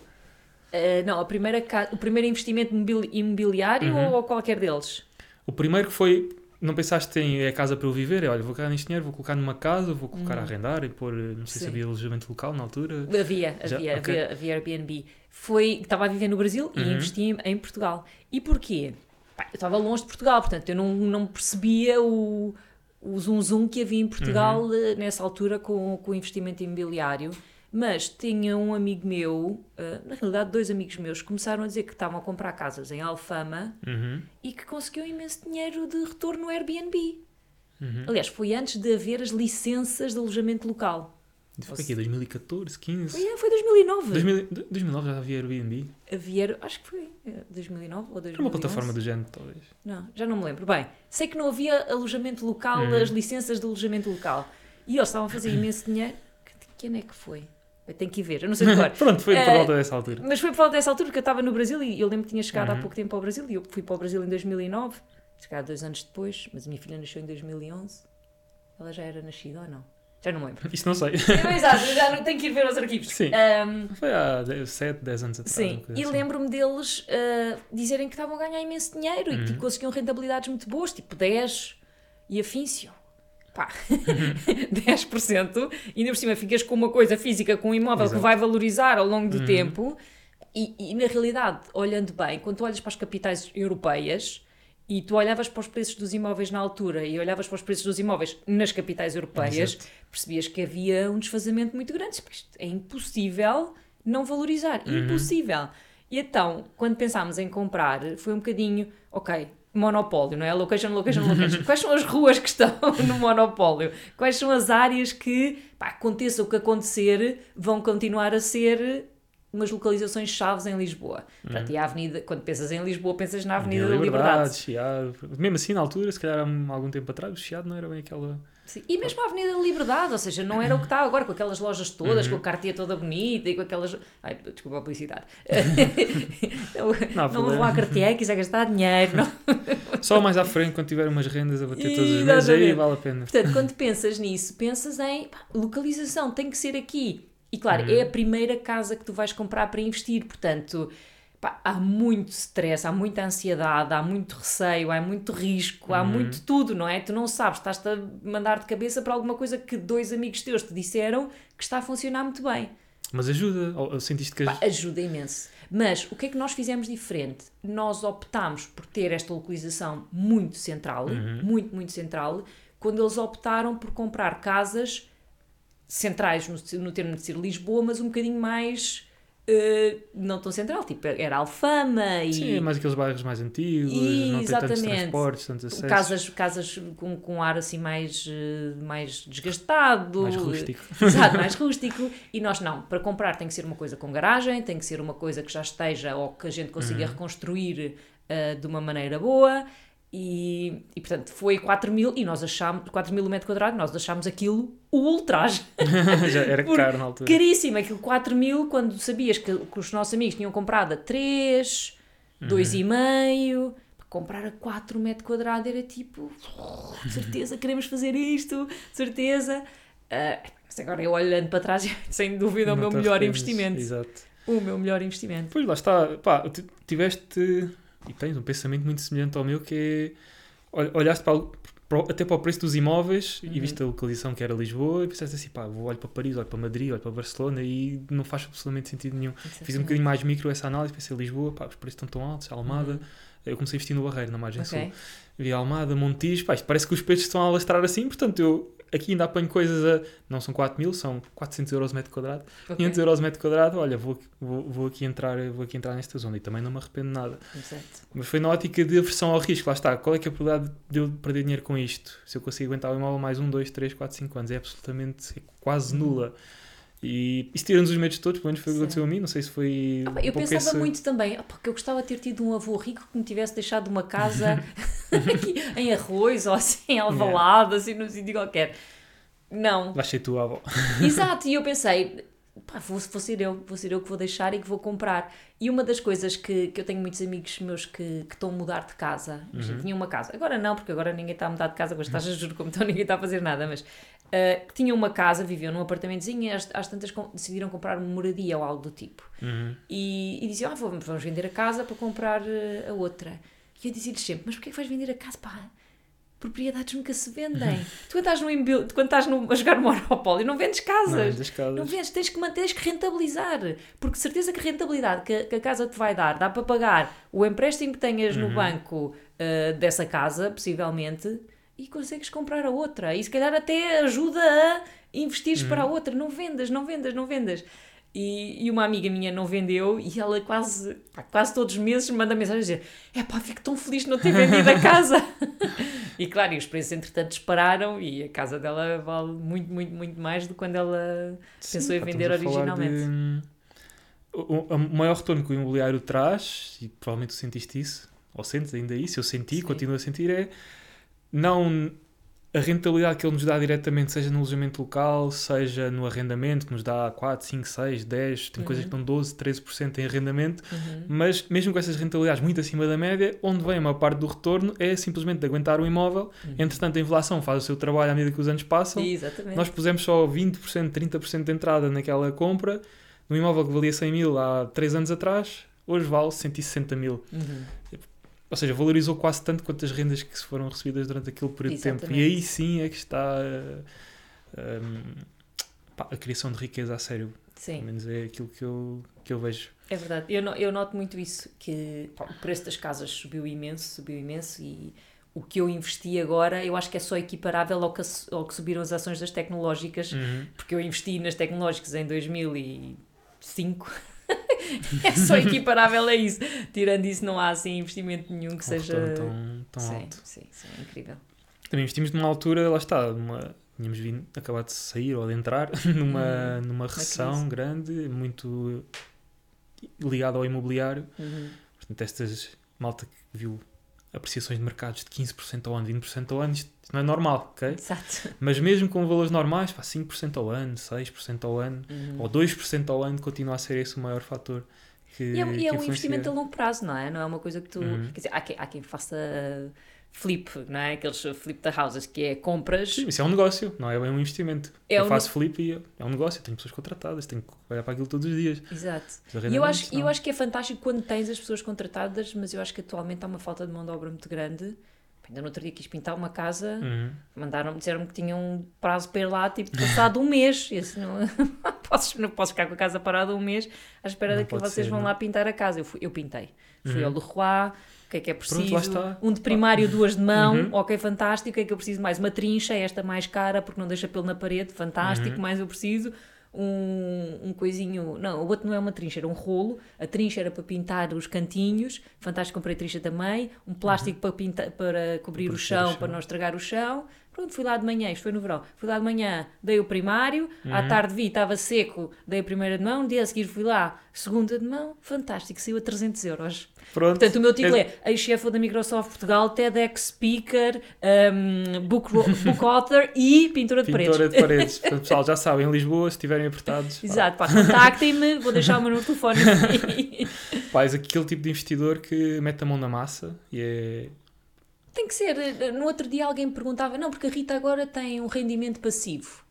Uh, não, a primeira, o primeiro investimento imobiliário uhum. ou qualquer deles? O primeiro que foi não pensaste em é a casa para eu viver? É, olha, vou colocar neste dinheiro, vou colocar numa casa, vou colocar a hum. arrendar e pôr, não sei Sim. se havia alojamento local na altura. Havia, Já? havia, okay. havia, havia Airbnb. Foi, estava a viver no Brasil e uhum. investi em Portugal. E porquê? Pá, eu estava longe de Portugal, portanto eu não, não percebia o, o zoom zoom que havia em Portugal uhum. Eh, nessa altura com, com o investimento imobiliário. Mas tinha um amigo meu, uh, na realidade dois amigos meus, que começaram a dizer que estavam a comprar casas em Alfama Uhum. e que conseguiam imenso dinheiro de retorno no Airbnb. Uhum. Aliás, foi antes de haver as licenças de alojamento local. Foi aqui, 2014, 15? Foi, foi 2009. 2000, 2009 já havia Airbnb? Havia, acho que foi eh, 2009 ou 2011. Era uma plataforma do género, talvez. Não, já não me lembro. Bem, sei que não havia alojamento local, Uhum. as licenças de alojamento local. E eles estavam a fazer imenso dinheiro. Que- Quem é que foi? Eu tenho que ir ver, eu não sei de cor. Pronto, foi por Eh, volta dessa altura. Mas foi por volta dessa altura que eu estava no Brasil e eu lembro que tinha chegado há Uhum. pouco tempo ao Brasil e eu fui para o Brasil em 2009, se calhar dois anos depois, mas a minha filha nasceu em 2011. Ela já era nascida ou não? Já não me lembro. Isto não sei. É, Exato, já não tenho que ir ver aos arquivos. Sim. Ahm, Foi há 7, 10 anos atrás. Sim, e assim. lembro-me deles ah, dizerem que estavam a ganhar imenso dinheiro e Uhum. que conseguiam rentabilidades muito boas, tipo 10 e afíncio. Pá, Uhum. 10%, e ainda por cima ficas com uma coisa física, com um imóvel Exato. que vai valorizar ao longo do Uhum. tempo. E, e na realidade, olhando bem, quando tu olhas para as capitais europeias e tu olhavas para os preços dos imóveis na altura e olhavas para os preços dos imóveis nas capitais europeias, Exato. percebias que havia um desfazamento muito grande. Porque é impossível não valorizar. Uhum. Impossível. E então, quando pensámos em comprar, foi um bocadinho, ok, monopólio, não é? Location, location, location. Quais são as ruas que estão no monopólio? Quais são as áreas que, pá, aconteça o que acontecer, vão continuar a ser umas localizações chaves em Lisboa. Portanto, e a Avenida, quando pensas em Lisboa, pensas na Avenida da Liberdade. Chiado. Mesmo assim, na altura, se calhar há algum tempo atrás, o Chiado não era bem aquela. Sim, E mesmo a Avenida da Liberdade, ou seja, não era o que está agora, com aquelas lojas todas, Uhum. com a cartinha toda bonita e com aquelas. Ai, desculpa a publicidade. não, Não não vão à cartier, quiser gastar dinheiro. Não. Só mais à frente, quando tiver umas rendas a bater todos os meses, aí vale a pena. Portanto, quando pensas nisso, pensas em pá, localização, tem que ser aqui. E claro, é a primeira casa que tu vais comprar para investir, portanto. Pá, há muito stress, há muita ansiedade, há muito receio, há muito risco, há muito tudo, não é? Tu não sabes, estás-te a mandar de cabeça para alguma coisa que dois amigos teus te disseram que está a funcionar muito bem. Mas ajuda, sentiste que Pá, ajuda imenso. Mas o que é que nós fizemos diferente? Nós optámos por ter esta localização muito central, muito, muito central, quando eles optaram por comprar casas centrais no, no termo de ser Lisboa, mas um bocadinho mais. Eh, não tão central, tipo, era Alfama e Sim, é mais aqueles bairros mais antigos, E- não tem tantos exatamente. transportes, tantos acessos. casas, casas com, com ar assim mais, eh, mais desgastado. Mais rústico. Exato, mais rústico. E nós não, para comprar tem que ser uma coisa com garagem, tem que ser uma coisa que já esteja ou que a gente consiga Uhum. reconstruir eh, de uma maneira boa. E, e portanto foi 4 mil e nós achámos 4 mil o metro quadrado, nós achámos aquilo o ultraje. Já era caro na altura. Caríssimo, aquilo 4 mil quando sabias que, que os nossos amigos tinham comprado a 3, Uhum. 2,5, comprar a 4 metro quadrado era tipo, "Oh, de certeza queremos fazer isto, de certeza. Ah, mas agora eu olhando para trás, sem dúvida, o meu melhor investimento. Exato. O meu melhor investimento. Pois lá está, pá, tiveste e tens um pensamento muito semelhante ao meu que é ol- olhaste para, para até para o preço dos imóveis e Uhum. viste a localização que era Lisboa e pensaste assim, pá, vou olho para Paris, olho para Madrid, olho para Barcelona e não faz absolutamente sentido nenhum. Fiz um bocadinho mais micro essa análise, pensei Lisboa, pá, os preços estão tão altos, Almada, eu comecei a investir no Barreiro, na margem sul. Uhum. Ok. Vi Almada, Montijo, pá, isto parece que os preços estão a alastrar assim, portanto eu aqui ainda apanho coisas a, não são 4 mil, são 400 euros metro quadrado, Ok. 500 euros metro quadrado, olha, vou, vou, vou, aqui entrar, vou aqui entrar nesta zona e também não me arrependo nada. Exato. Mas foi na ótica de aversão ao risco, lá está, qual é é a probabilidade de eu perder dinheiro com isto? Se eu consigo aguentar o imóvel mais 1, 2, 3, 4, 5 anos, é absolutamente, é quase nula. E isso tira-nos os medos todos, pelo menos foi o que aconteceu a mim, não sei se foi Ah, eu pensava muito também, ah, porque eu gostava de ter tido um avô rico que me tivesse deixado uma casa aqui em arroz ou assim, em alvalade, assim, num sítio qualquer. Não. Ser tu, avó. Exato, e eu pensei, pá, vou, vou ser eu, vou ser eu que vou deixar e que vou comprar. E uma das coisas que, que eu tenho muitos amigos meus que, que estão a mudar de casa, imagina, tinham uma casa, agora não, porque agora ninguém está a mudar de casa, agora estás a juro como então ninguém está a fazer nada, mas ah, que tinham uma casa, viviam num apartamentozinho e às, às tantas com- decidiram comprar uma moradia ou algo do tipo. Uhum. E, e diziam, ah, vamos, vamos vender a casa para comprar eh, a outra. E eu dizia-lhes sempre, mas porquê que vais vender a casa? Pá, propriedades nunca se vendem. tu quando estás, no, imbil- quando estás no, a jogar no Monopólio não vendes Não, casas. das casas. Não vendes, tens que manter, tens que rentabilizar. Porque certeza que a rentabilidade que, a- que a casa te vai dar dá para pagar o empréstimo que tenhas no banco eh, dessa casa, possivelmente, e consegues comprar a outra. E se calhar até ajuda a investir para a outra. Não vendas, não vendas, não vendas. E, e uma amiga minha não vendeu e ela quase, quase todos os meses me manda mensagem a dizer: É pá, fico tão feliz de não ter vendido a casa. e claro, e os preços entretanto dispararam e a casa dela vale muito, muito, muito mais do que quando ela Sim, pensou em vender originalmente. de- O, o maior retorno que o imobiliário traz, e provavelmente tu sentiste isso, ou sentes ainda isso, eu senti, Sim. continuo a sentir, é não a rentabilidade que ele nos dá diretamente, seja no alojamento local, seja no arrendamento, que nos dá 4, 5, 6, 10, tem coisas que dão 12, 13% em arrendamento, Uhum. mas mesmo com essas rentabilidades muito acima da média, onde vem a maior parte do retorno é simplesmente de aguentar o imóvel, entretanto a inflação faz o seu trabalho à medida que os anos passam, Exatamente. nós pusemos só 20%, 30% de entrada naquela compra, num imóvel que valia 100 mil há 3 anos atrás, hoje vale 160 mil. Uhum. Ou seja, valorizou quase tanto quanto as rendas que se foram recebidas durante aquele período de tempo. E Exatamente. aí sim é que está um, pá, a criação de riqueza a sério. Pelo Sim, menos é aquilo que eu, que eu vejo. é verdade. Eu, no- eu noto muito isso, que pá, o preço das casas subiu imenso, subiu imenso e o que eu investi agora, eu acho que é só equiparável ao que, ao que subiram as ações das tecnológicas, Uhum. porque eu investi nas tecnológicas em 2005. é só equiparável a isso. Tirando isso, não há assim investimento nenhum que Um seja. tão, tão sim, alto. sim, sim, é incrível. Também investimos numa altura, lá está, numa, tínhamos vindo, acabado de sair ou de entrar numa, numa recessão grande, muito ligada ao imobiliário. Uhum. Portanto, estas malta que viu apreciações de mercados de 15% ao ano, 20% ao ano, isto, não é normal, ok? Exato. Mas mesmo com valores normais, pá, 5% ao ano, 6% ao ano, Uhum. ou 2% ao ano, continua a ser esse o maior fator que E é, é que um influencia. investimento a longo prazo, não é? Não é uma coisa que tu. Uhum. Quer dizer, há quem, há quem faça flip, não é? Aqueles flip the houses, que é compras. Sim, isso é um negócio, não é bem um investimento. É eu um faço flip e é um negócio, eu tenho pessoas contratadas, tenho que olhar para aquilo todos os dias. Exato. E eu acho, eu acho que é fantástico quando tens as pessoas contratadas, mas eu acho que atualmente há uma falta de mão de obra muito grande. Ainda no outro dia quis pintar uma casa, Uhum. mandaram disseram que tinham um prazo para ir lá, tipo, passado um mês. E assim, não, posso, não posso ficar com a casa parada um mês à espera Não de que vocês ser, vão não. lá pintar a casa. Eu, fui, eu pintei. Fui Uhum. ao Leroy, que é que é Pronto, preciso? está. Um de primário, duas de mão, Uhum. ok, fantástico. O que é que eu preciso mais? Uma trincha, esta mais cara, porque não deixa pelo na parede, fantástico. Uhum. Mais eu preciso. Um, um coisinho, não, o outro não é uma trincha, era um rolo. A trincha era para pintar os cantinhos, fantástico, comprei trincha também. Um plástico para, pintar, para cobrir o Proteger o chão, chão. para não estragar o chão. Pronto, fui lá de manhã, isto foi no verão. Fui lá de manhã, dei o primário, Uhum. à tarde vi, estava seco, dei a primeira de mão, dia a seguir fui lá, segunda de mão, fantástico, saiu a 300 euros. Pronto. Portanto, o meu título é ex-chefe da Microsoft Portugal, TEDx Speaker, um, book, book author e pintura de paredes. de paredes. Pessoal, já sabem, em Lisboa, se estiverem apertados, Exato, pá, contactem-me, vou deixar o meu telefone. pá, és aquele tipo de investidor que mete a mão na massa e é. Tem que ser. No outro dia alguém me perguntava, não, porque a Rita agora tem um rendimento passivo.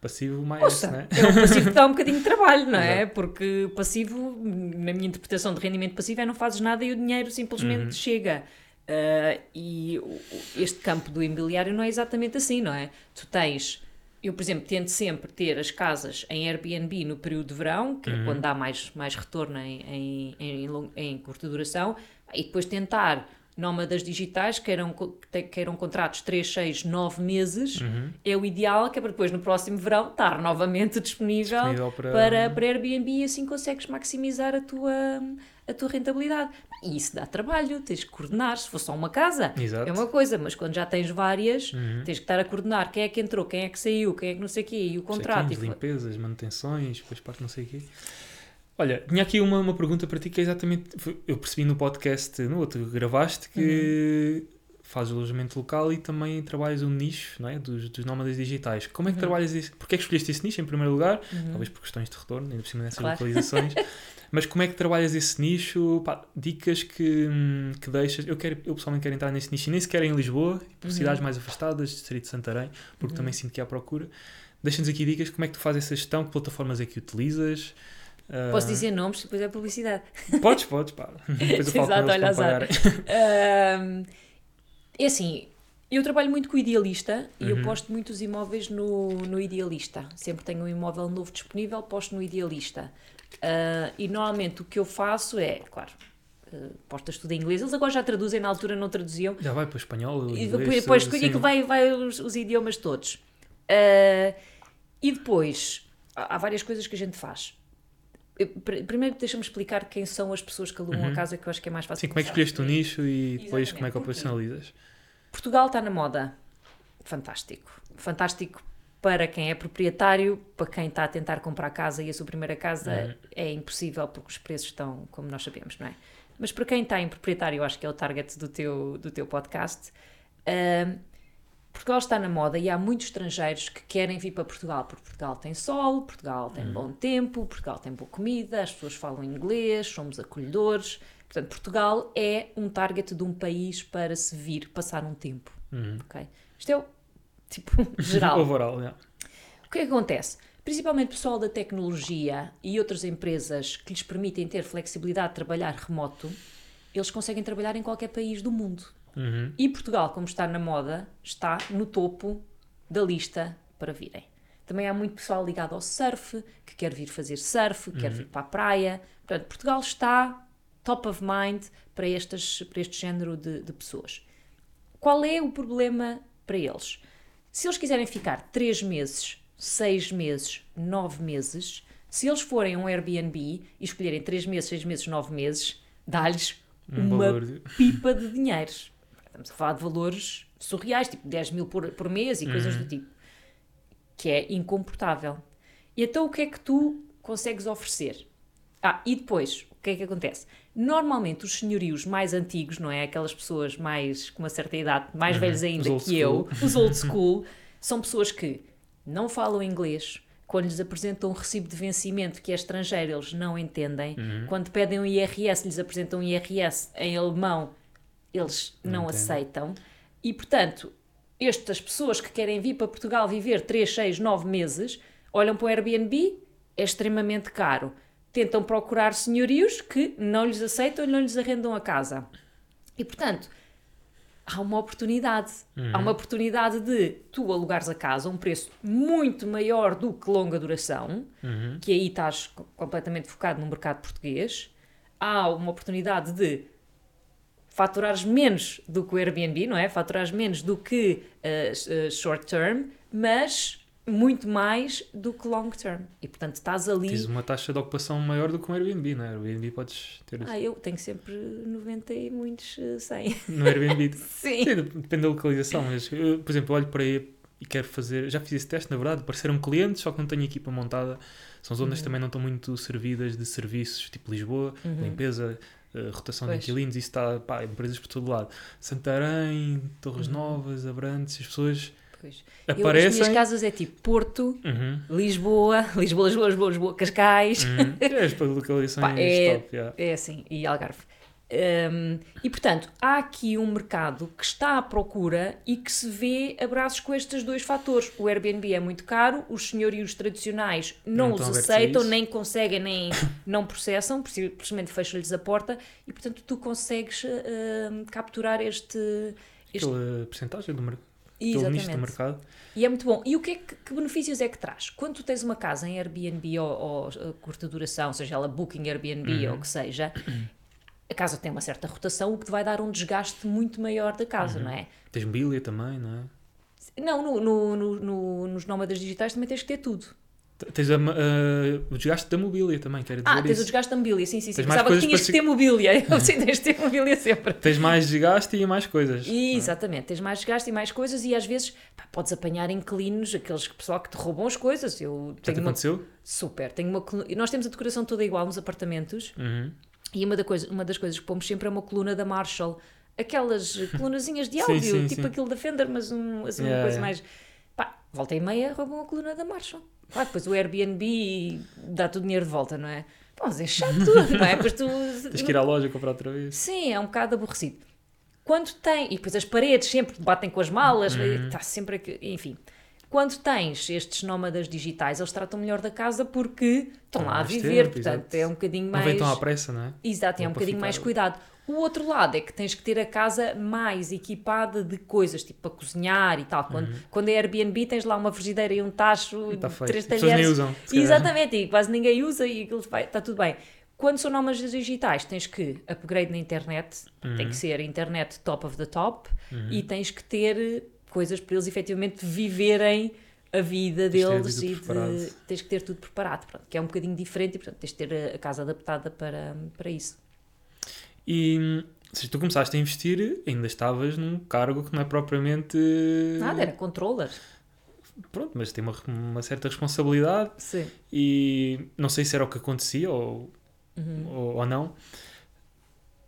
passivo mais, Ouça, né? é um passivo que dá um bocadinho de trabalho, não é? Porque passivo, na minha interpretação de rendimento passivo, é não fazes nada e o dinheiro simplesmente Uhum. chega. Ah, e este campo do imobiliário não é exatamente assim, não é? Tu tens. Eu, por exemplo, tento sempre ter as casas em Airbnb no período de verão, que é Uhum. quando dá mais, mais retorno em, em, em, em curta duração, e depois tentar nómadas digitais, queiram, queiram contratos 3, 6, 9 meses, Uhum. é o ideal, que é para depois no próximo verão estar novamente disponível, Disponível para- para, para Airbnb e assim consegues maximizar a tua, a tua rentabilidade. E isso dá trabalho, tens que coordenar. Se for só uma casa, Exato. é uma coisa, mas quando já tens várias, Uhum. tens que estar a coordenar quem é que entrou, quem é que saiu, quem é que não sei o quê, e o contrato. Check-ins, e- limpezas, manutenções, depois parte não sei o quê. Olha, tinha aqui uma, uma pergunta para ti que é exatamente. Eu percebi no podcast, no outro que gravaste, que Uhum. fazes alojamento local e também trabalhas um nicho não é? dos, dos nómadas digitais. Como é que Uhum. trabalhas isso? Porquê é que escolheste esse nicho em primeiro lugar? Uhum. Talvez por questões de retorno, ainda por cima dessas Claro. localizações. Mas como é que trabalhas esse nicho? Pá, dicas que, que deixas. Eu, quero, eu pessoalmente quero entrar nesse nicho e nem sequer em Lisboa, por Uhum. cidades mais afastadas, Distrito de Santarém, porque Uhum. também sinto que há procura. Deixa-nos aqui dicas como é que tu fazes essa gestão, que plataformas é que utilizas. Ah, Posso dizer nomes, depois é publicidade. Podes, podes, pá. Depois eu falo Exato, olha, azar. Ahm, é assim, eu trabalho muito com o idealista e eu Uhum. posto muitos imóveis no, no idealista. Sempre tenho um imóvel novo disponível, posto no idealista. Ah, e normalmente o que eu faço é, claro, uh, postas tudo em inglês. Eles agora já traduzem, na altura não traduziam. Já vai para o espanhol, E inglês, depois, sim. depois que vai, vai os, os idiomas todos. Uh, e depois, há várias coisas que a gente faz. Primeiro, deixa-me explicar quem são as pessoas que alugam a casa, que eu acho que é mais fácil. Sim, como é que escolheste o nicho e depois Exatamente. como é que Porquê? operacionalizas? Portugal está na moda. Fantástico. Fantástico para quem é proprietário, para quem está a tentar comprar casa e a sua primeira casa é impossível porque os preços estão como nós sabemos, não é? Mas para quem está em proprietário, eu acho que é o target do teu, do teu podcast. ahm, Portugal está na moda e há muitos estrangeiros que querem vir para Portugal, porque Portugal tem sol, Portugal tem bom tempo, Portugal tem boa comida, as pessoas falam inglês, somos acolhedores. Portanto, Portugal é um target de um país para se vir passar um tempo. ok? Isto é o tipo geral. Overall, yeah. O que é que acontece? Principalmente pessoal da tecnologia e outras empresas que lhes permitem ter flexibilidade de trabalhar remoto, eles conseguem trabalhar em qualquer país do mundo. Uhum. E Portugal, como está na moda, está no topo da lista para virem. Também há muito pessoal ligado ao surf, que quer vir fazer surf, quer vir para a praia. Portanto, Portugal está top of mind para, estas, para este género de, de pessoas. Qual é o problema para eles? Se eles quiserem ficar 3 meses, 6 meses, 9 meses, se eles forem a um Airbnb e escolherem 3 meses, 6 meses, 9 meses, dá-lhes Um uma pipa de dinheiro. Estamos a falar de valores surreais, tipo 10 mil por, por mês e coisas do tipo. Que é incomportável. E então o que é que tu consegues oferecer? Ah, e depois, o que é que acontece? Normalmente os senhorios mais antigos, não é? Aquelas pessoas mais com uma certa idade, mais velhos ainda old que eu, os old school, são pessoas que não falam inglês. Quando lhes apresentam um recibo de vencimento que é estrangeiro, eles não entendem. Quando pedem um IRS, lhes apresentam um IRS em alemão, eles não, entendem. aceitam. E, portanto, estas pessoas que querem vir para Portugal viver 3, 6, 9 meses, olham para o Airbnb, é extremamente caro. Tentam procurar senhorios que não lhes aceitam e não lhes arrendam a casa. E, portanto, há uma oportunidade. Há uma oportunidade de tu alugares a casa a um preço muito maior do que longa duração, que aí estás co- completamente focado no mercado português. Há uma oportunidade de faturares menos do que o Airbnb, não é? Faturares menos do que eh, eh, short term, mas muito mais do que long term. E portanto estás ali. Tens uma taxa de ocupação maior do que um Airbnb, não é? Airbnb podes ter Ah, eu tenho sempre 90 e muitos eh, 100. no Airbnb. Sim. Sim, depende da localização, mas eu, por exemplo, olho para aí e quero fazer. Já fiz esse teste, na verdade, pareceram clientes, só que não tenho equipa montada. São zonas que também não estão muito servidas de serviços, tipo Lisboa, limpeza, eh, rotação Pois. de inquilinos, isso está, pá, empresas por todo lado. Santarém, Torres Novas, Abrantes, as pessoas Pois. Eu, as aparecem. minhas casas é tipo Porto, Uhum, Lisboa, Lisboa, Lisboa, Lisboa, Lisboa Cascais. uhum. É, as localizações Pá, é- top, yeah. É assim, e Algarve. Hum, e portanto, há aqui um mercado que está à procura e que se vê a braços com estes dois fatores. O Airbnb é muito caro, os senhorios tradicionais não, Não os aceitam, nem conseguem, nem não processam, simplesmente fecham-lhes a porta e portanto tu consegues capturar este. este... Aquela porcentagem do mercado. Nicho do Exatamente. mercado. E é muito bom. E o que, é que, que benefícios é que traz? Quando tu tens uma casa em Airbnb ou, ou uh, curta duração, seja ela Booking Airbnb Uhum. ou o que seja, a casa tem uma certa rotação, o que te vai dar um desgaste muito maior da casa, Uhum. não é? Tens mobília também, não é? Não, no, no- no- no- nos nómadas digitais também tens que ter tudo. Tens a a- o desgaste da mobília também, quero dizer Ah, tens isso. o desgaste da mobília, sim, sim, sim. Tens Pensava que tinhas que se- ter mobília. Eu sim, tens de ter mobília sempre. Tens mais desgaste e mais coisas. E, exatamente, tens mais desgaste e mais coisas e às vezes pá, podes apanhar inquilinos, aqueles que- pessoal que te roubam as coisas. Eu Já te tenho uma, aconteceu? super, tenho uma nós temos a decoração toda igual nos apartamentos Uhum. E uma, da coisa, uma das coisas que pomos sempre é uma coluna da Marshall. Aquelas colunazinhas de Sim, áudio, sim, tipo sim. aquilo da Fender, mas um, assim, uma Yeah, coisa yeah. mais. Pá, volta e meia roubam a coluna da Marshall. Pá, depois o Airbnb dá-te o dinheiro de volta, não é? Pá, mas é chato, não é? Depois tu. Tens que ir à loja comprar outra vez. Sim, é um bocado aborrecido. Quando tem, e depois as paredes sempre batem com as malas, Uhum. está sempre aqui, enfim. Quando tens estes nómadas digitais, eles tratam melhor da casa porque estão lá a viver, tempo, portanto exato. é um bocadinho Não mais. vem tão à pressa, não é? Exato, é um bocadinho ficar mais cuidado. O outro lado é que tens que ter a casa mais equipada de coisas, tipo para cozinhar e tal. Quando, quando é Airbnb, tens lá uma frigideira e um tacho, Uhum. feito. três As pessoas nem talheres. usam. Exatamente, e quase ninguém usa e aquilo vai, está tudo bem. Quando são nómadas digitais, tens que upgrade na internet, Uhum. tem que ser internet top of the top e tens que ter coisas para eles efetivamente viverem a vida Tens deles e de- tens que ter tudo preparado, pronto, que é um bocadinho diferente e portanto tens de ter a- casa adaptada para, para isso. E se tu começaste a investir, ainda estavas num cargo que não é propriamente. Nada, era controller. Pronto, mas tem uma, uma certa responsabilidade Sim. e não sei se era o que acontecia ou, Uhum. ou, ou não,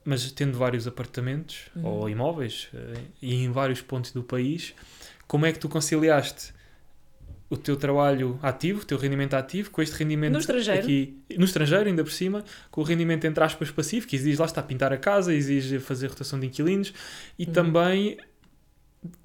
mas tendo vários apartamentos Uhum. ou imóveis eh, e em vários pontos do país, como é que tu conciliaste o teu trabalho ativo, o teu rendimento ativo, com este rendimento No estrangeiro. aqui no estrangeiro, ainda por cima, com o rendimento entre aspas passivo, que exige lá está pintar a casa, exige fazer rotação de inquilinos e Uhum. também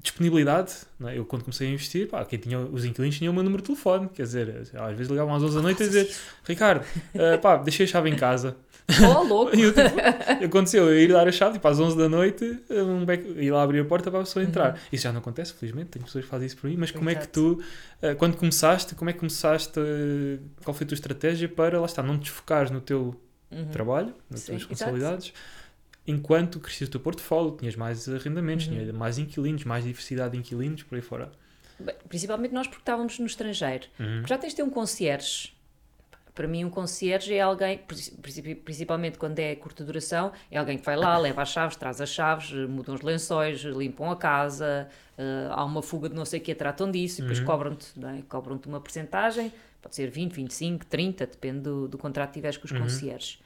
disponibilidade. É? Eu, quando comecei a investir, pá, quem tinha, os inquilinos tinham o meu número de telefone. Quer dizer, às vezes ligavam às 11 da noite a dizer: Ricardo, eh, pá, deixei a chave em casa. Oh, louco! Eu, tipo, aconteceu eu ir dar a chave tipo, às 11 da noite, um beco, ir lá abrir a porta para a pessoa entrar. Isso já não acontece, felizmente, tenho pessoas que fazem isso por mim. Mas como é que Exato. tu, eh, quando começaste, como é que começaste, eh, qual foi a tua estratégia para, lá está, não te desfocares no teu Uhum. trabalho, nas Sim, tuas exato. responsabilidades, enquanto crescias o teu portfólio, tinhas mais arrendamentos, Uhum. tinhas mais inquilinos, mais diversidade de inquilinos, por aí fora. Bem, principalmente nós porque estávamos no estrangeiro. Uhum. Já tens de ter um concierge. Para mim, um concierge é alguém, princi- principalmente quando é curta duração, é alguém que vai lá, leva as chaves, traz as chaves, mudam os lençóis, limpam a casa, eh, há uma fuga de não sei o que, tratam disso e depois Uhum. cobram-te é? cobram-te uma porcentagem, pode ser 20, 25, 30, depende do, do contrato que tiveres com os Uhum. concierges.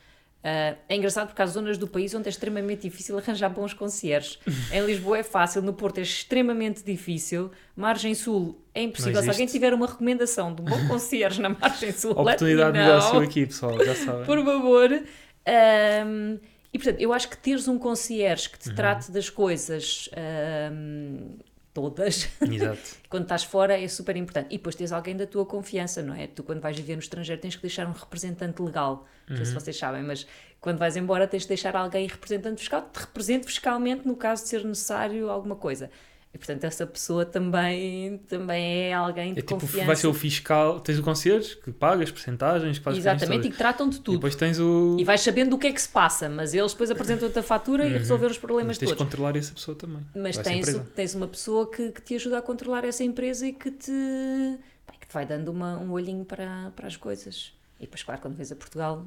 Ah, é engraçado porque há zonas do país onde é extremamente difícil arranjar bons concierges. em Lisboa é fácil, no Porto é extremamente difícil, Margem Sul é impossível. Se alguém tiver uma recomendação de um bom concierge na Margem Sul, Oportunidade de negócio aqui, pessoal, já sabem. por favor. Ahm, e portanto, eu acho que teres um concierge que te Uhum. trate das coisas ahm, todas Exato. quando estás fora é super importante. E depois tens alguém da tua confiança, não é? Tu, quando vais viver no estrangeiro, tens que deixar um representante legal. Não sei se Uhum. vocês sabem, mas quando vais embora, tens de deixar alguém representante fiscal que te represente fiscalmente no caso de ser necessário alguma coisa. E portanto, essa pessoa também, também é alguém de É tipo, confiança. vai ser o fiscal, tens o concierge que paga as porcentagens, que faz as coisas Exatamente, e que tratam de E tudo. depois tens o. E vais sabendo o que é que se passa, mas eles depois apresentam-te a fatura e resolver os Mas problemas tens de todos. controlar essa pessoa também. Mas Vai tens, tens uma pessoa que, que te ajuda a controlar essa empresa e que te, bem, que te vai dando uma, um olhinho para, para as coisas. E depois, claro, quando vês a Portugal.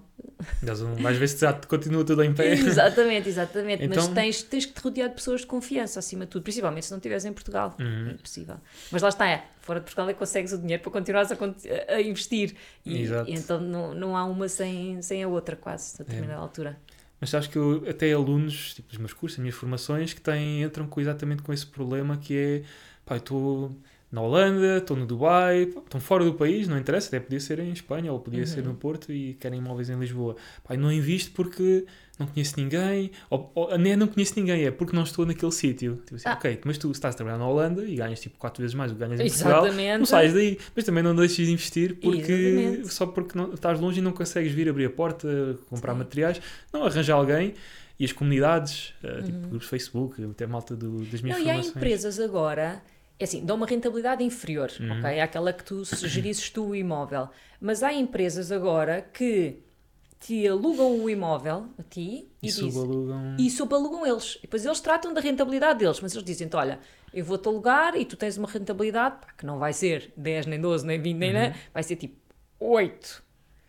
Se já continua tudo em pé. exatamente, exatamente. Mas Então- tens, tens que te rodear de pessoas de confiança, acima de tudo. Principalmente se não estiveres em Portugal. Uhum. É impossível. Mas lá está, é. Fora de Portugal é que consegues o dinheiro para continuares a, a investir. E, Exato. e então não, não há uma sem, sem a outra, quase, a É. determinada altura. Mas acho que eu, até alunos, tipo, dos meus cursos, das minhas formações, que têm, entram com, exatamente com esse problema que é, pá, eu estou na Holanda, estou no Dubai, estão fora do país, não interessa, até podia ser em Espanha ou podia ser Uhum. no Porto e querem imóveis em Lisboa. Eu não invisto porque não conheço ninguém, ou, ou nem não conheço ninguém, é porque não estou naquele sítio. Tipo assim, Ah. ok, mas tu estás a trabalhar na Holanda e ganhas tipo 4 vezes mais do que ganhas em Portugal, Exatamente. não sais daí, mas também não deixes de investir porque Exatamente. só porque não, estás longe e não consegues vir abrir a porta, comprar Sim. materiais, não arranja alguém e as comunidades, eh, tipo grupos Facebook, até malta do- das minhas Uhum. Não, e há formações. empresas agora, é assim, dão uma rentabilidade inferior, Uhum. ok? Àquela que tu gerisses tu o imóvel. Mas há empresas agora que te alugam o imóvel a ti e, e dizem, subalugam. e subalugam eles. E depois eles tratam da rentabilidade deles, mas eles dizem olha, eu vou-te alugar e tu tens uma rentabilidade pá, que não vai ser 10, nem 12, nem 20, nem Uhum. nada, vai ser tipo 8.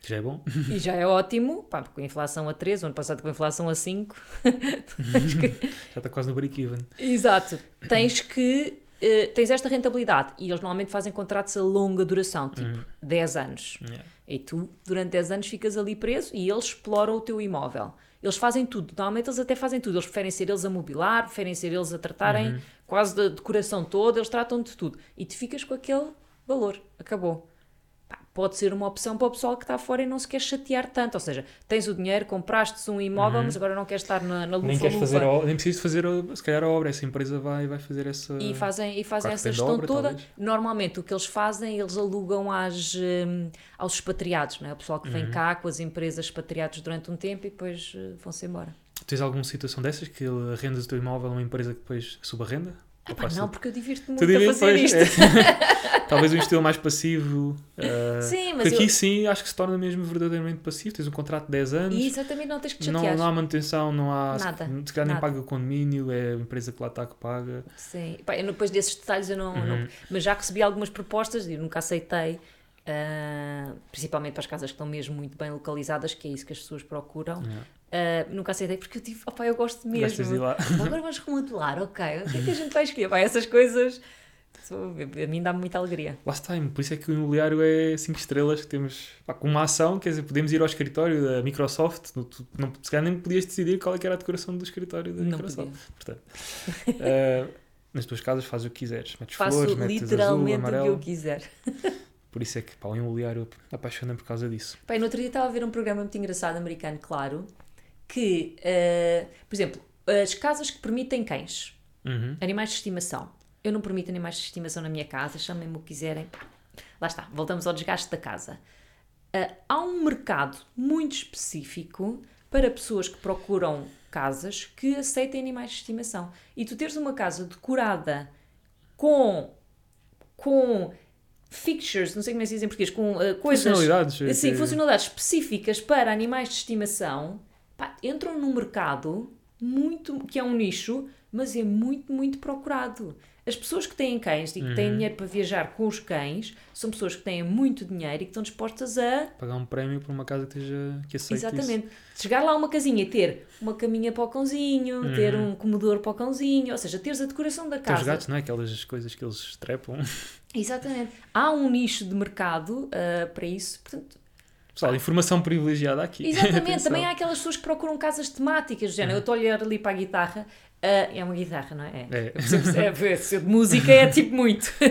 Já é bom. E já é ótimo, pá, com a inflação a 3, o ano passado com a inflação a 5. Já está quase no break-even. Exato. Tens que. Eh, tens esta rentabilidade e eles normalmente fazem contratos a longa duração, tipo 10 anos. Yeah. E tu, durante 10 anos, ficas ali preso e eles exploram o teu imóvel. Eles fazem tudo. Normalmente eles até fazem tudo. Eles preferem ser eles a mobilar, preferem ser eles a tratarem quase da decoração toda, eles tratam de tudo. E tu ficas com aquele valor. Acabou. Pode ser uma opção para o pessoal que está fora e não se quer chatear tanto. Ou seja, tens o dinheiro, compraste um imóvel, mas agora não queres estar na, na Nem queres fazer, a, lufa-lufa. o- nem precisas de fazer, a- se calhar, a obra. Essa empresa vai, vai fazer essa. E fazem, e fazem essa gestão dobra, toda. talvez. Normalmente o que eles fazem, eles alugam às, hum, aos expatriados, não é? o pessoal que Uhum. vem cá com as empresas expatriados durante um tempo e depois eh, vão-se embora. Tens alguma situação dessas que arrendas o teu imóvel a uma empresa que depois subarrenda? Ah, pá, não, porque eu divirto-me muito a divides, fazer pois, isto. é. Talvez um estilo mais passivo. uh, Sim, mas aqui eu- sim acho que se torna mesmo verdadeiramente passivo. Tens um contrato de 10 anos. E exatamente não tens que te Não, chatear. não há manutenção, não há. Nada, Se calhar nem paga o condomínio, é a empresa que lá está que paga. Sim, Pá, eu depois desses detalhes eu não, Uhum. não- Mas já recebi algumas propostas e eu nunca aceitei, ah, principalmente para as casas que estão mesmo muito bem localizadas, que é isso que as pessoas procuram. Yeah. Ah, nunca aceitei porque eu tive, opá, eu gosto Gostas de mesmo. lá. Agora vamos remodelar, ok. O que é que a gente vai escolher? Pá, essas coisas a mim dá-me muita alegria. Lá está, por isso é que o imobiliário é 5 estrelas que temos pá, com uma ação, quer dizer, podemos ir ao escritório da Microsoft, no- tu, não, se calhar nem podias decidir qual é era a decoração do escritório da Não Microsoft. podia. Portanto, eh, nas tuas casas fazes o que quiseres, metes Faço flores, metes azul, literalmente o que eu amarelo, quiser. por isso é que pá, o imobiliário apaixona por causa disso. Bem, no outro dia estava a ver um programa muito engraçado americano, claro, que, eh, por exemplo, as casas que permitem cães, Uhum. animais de estimação. Eu não permito animais de estimação na minha casa, chamem-me o que quiserem. Lá está, voltamos ao desgaste da casa. Ah, há um mercado muito específico para pessoas que procuram casas que aceitem animais de estimação. E tu teres uma casa decorada com, com fixtures, não sei como é que se diz em português, com ah, coisas... Funcionalidades. Sim, funcionalidades específicas para animais de estimação pá, entram num mercado muito que é um nicho, mas é muito, muito procurado. As pessoas que têm cães e que Uhum. têm dinheiro para viajar com os cães são pessoas que têm muito dinheiro e que estão dispostas a. Pagar um prémio por uma casa que, esteja, que aceite isso. Exatamente. Chegar lá a uma casinha e ter uma caminha para o cãozinho, ter um comedor para o cãozinho, ou seja, teres a decoração da Uhum. Tem os casa. gatos, não é? Aquelas coisas que eles trepam. Exatamente. Há um nicho de mercado ah, para isso. Portanto, Pessoal, informação privilegiada aqui. Exatamente, também há aquelas pessoas que procuram casas temáticas, género, eu estou a olhar ali para a guitarra, ah, é uma guitarra, não é? É. É, é, se de música é tipo muito.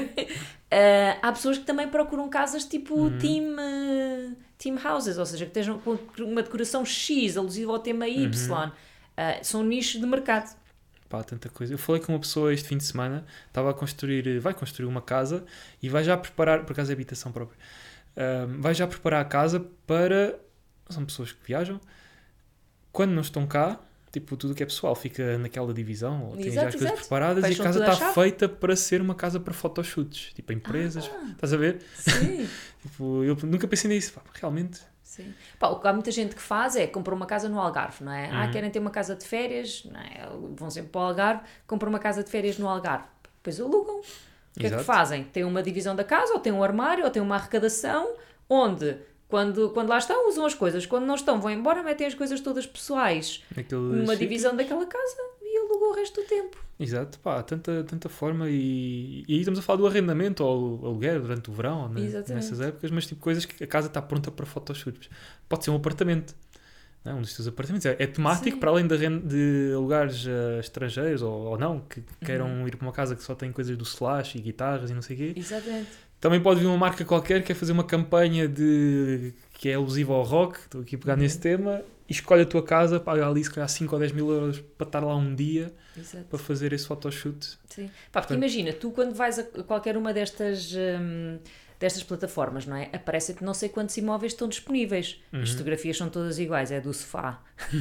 Ah, há pessoas que também procuram casas tipo Uhum. team, ah, team houses, ou seja, que estejam com uma decoração X, alusiva ao tema Y. Uhum. Ah, são nichos de mercado. Pá, tanta coisa. Eu falei com uma pessoa este fim de semana, estava a construir, vai construir uma casa e vai já preparar, por acaso é habitação própria, Vai já preparar a casa para. São pessoas que viajam, quando não estão cá, tipo, tudo o que é pessoal fica naquela divisão, ou tem já as coisas preparadas e Fecham a casa está feita para ser uma casa para photoshoots, tipo, empresas, Ah. estás a ver? Sim. Tipo, eu nunca pensei nisso, pá, realmente. Sim. Pá, o que há muita gente que faz é comprar uma casa no Algarve, não é? Ah, Uhum. querem ter uma casa de férias, não é? vão sempre para o Algarve, compram uma casa de férias no Algarve. Depois alugam. O que é que fazem? Tem uma divisão da casa, ou tem um armário, ou tem uma arrecadação, onde, quando, quando lá estão, usam as coisas. Quando não estão, vão embora, metem as coisas todas pessoais Naquele numa divisão daquela casa e alugam o resto do tempo. Exato, pá, tanta, tanta forma e, e aí estamos a falar do arrendamento ou aluguer durante o verão, né, nessas épocas, mas tipo coisas que a casa está pronta para photoshoots. Pode ser um apartamento, não é? um dos teus apartamentos. É, é temático, Sim. para além de, de lugares eh, estrangeiros ou, ou não, que queiram Uhum. ir para uma casa que só tem coisas do Slash e guitarras e não sei o quê. Exatamente. Também pode vir uma marca qualquer que quer fazer uma campanha de que é alusiva ao rock, estou aqui a pegar Uhum. nesse tema, e escolhe a tua casa, paga ali se calhar 5 ou 10 mil euros para estar lá um dia Exato. para fazer esse photoshoot. Sim. Pá, porque Portanto- imagina, tu quando vais a qualquer uma destas, hum, destas plataformas, não é? Aparecem-te não sei quantos imóveis estão disponíveis. Uhum. As fotografias são todas iguais, é do sofá.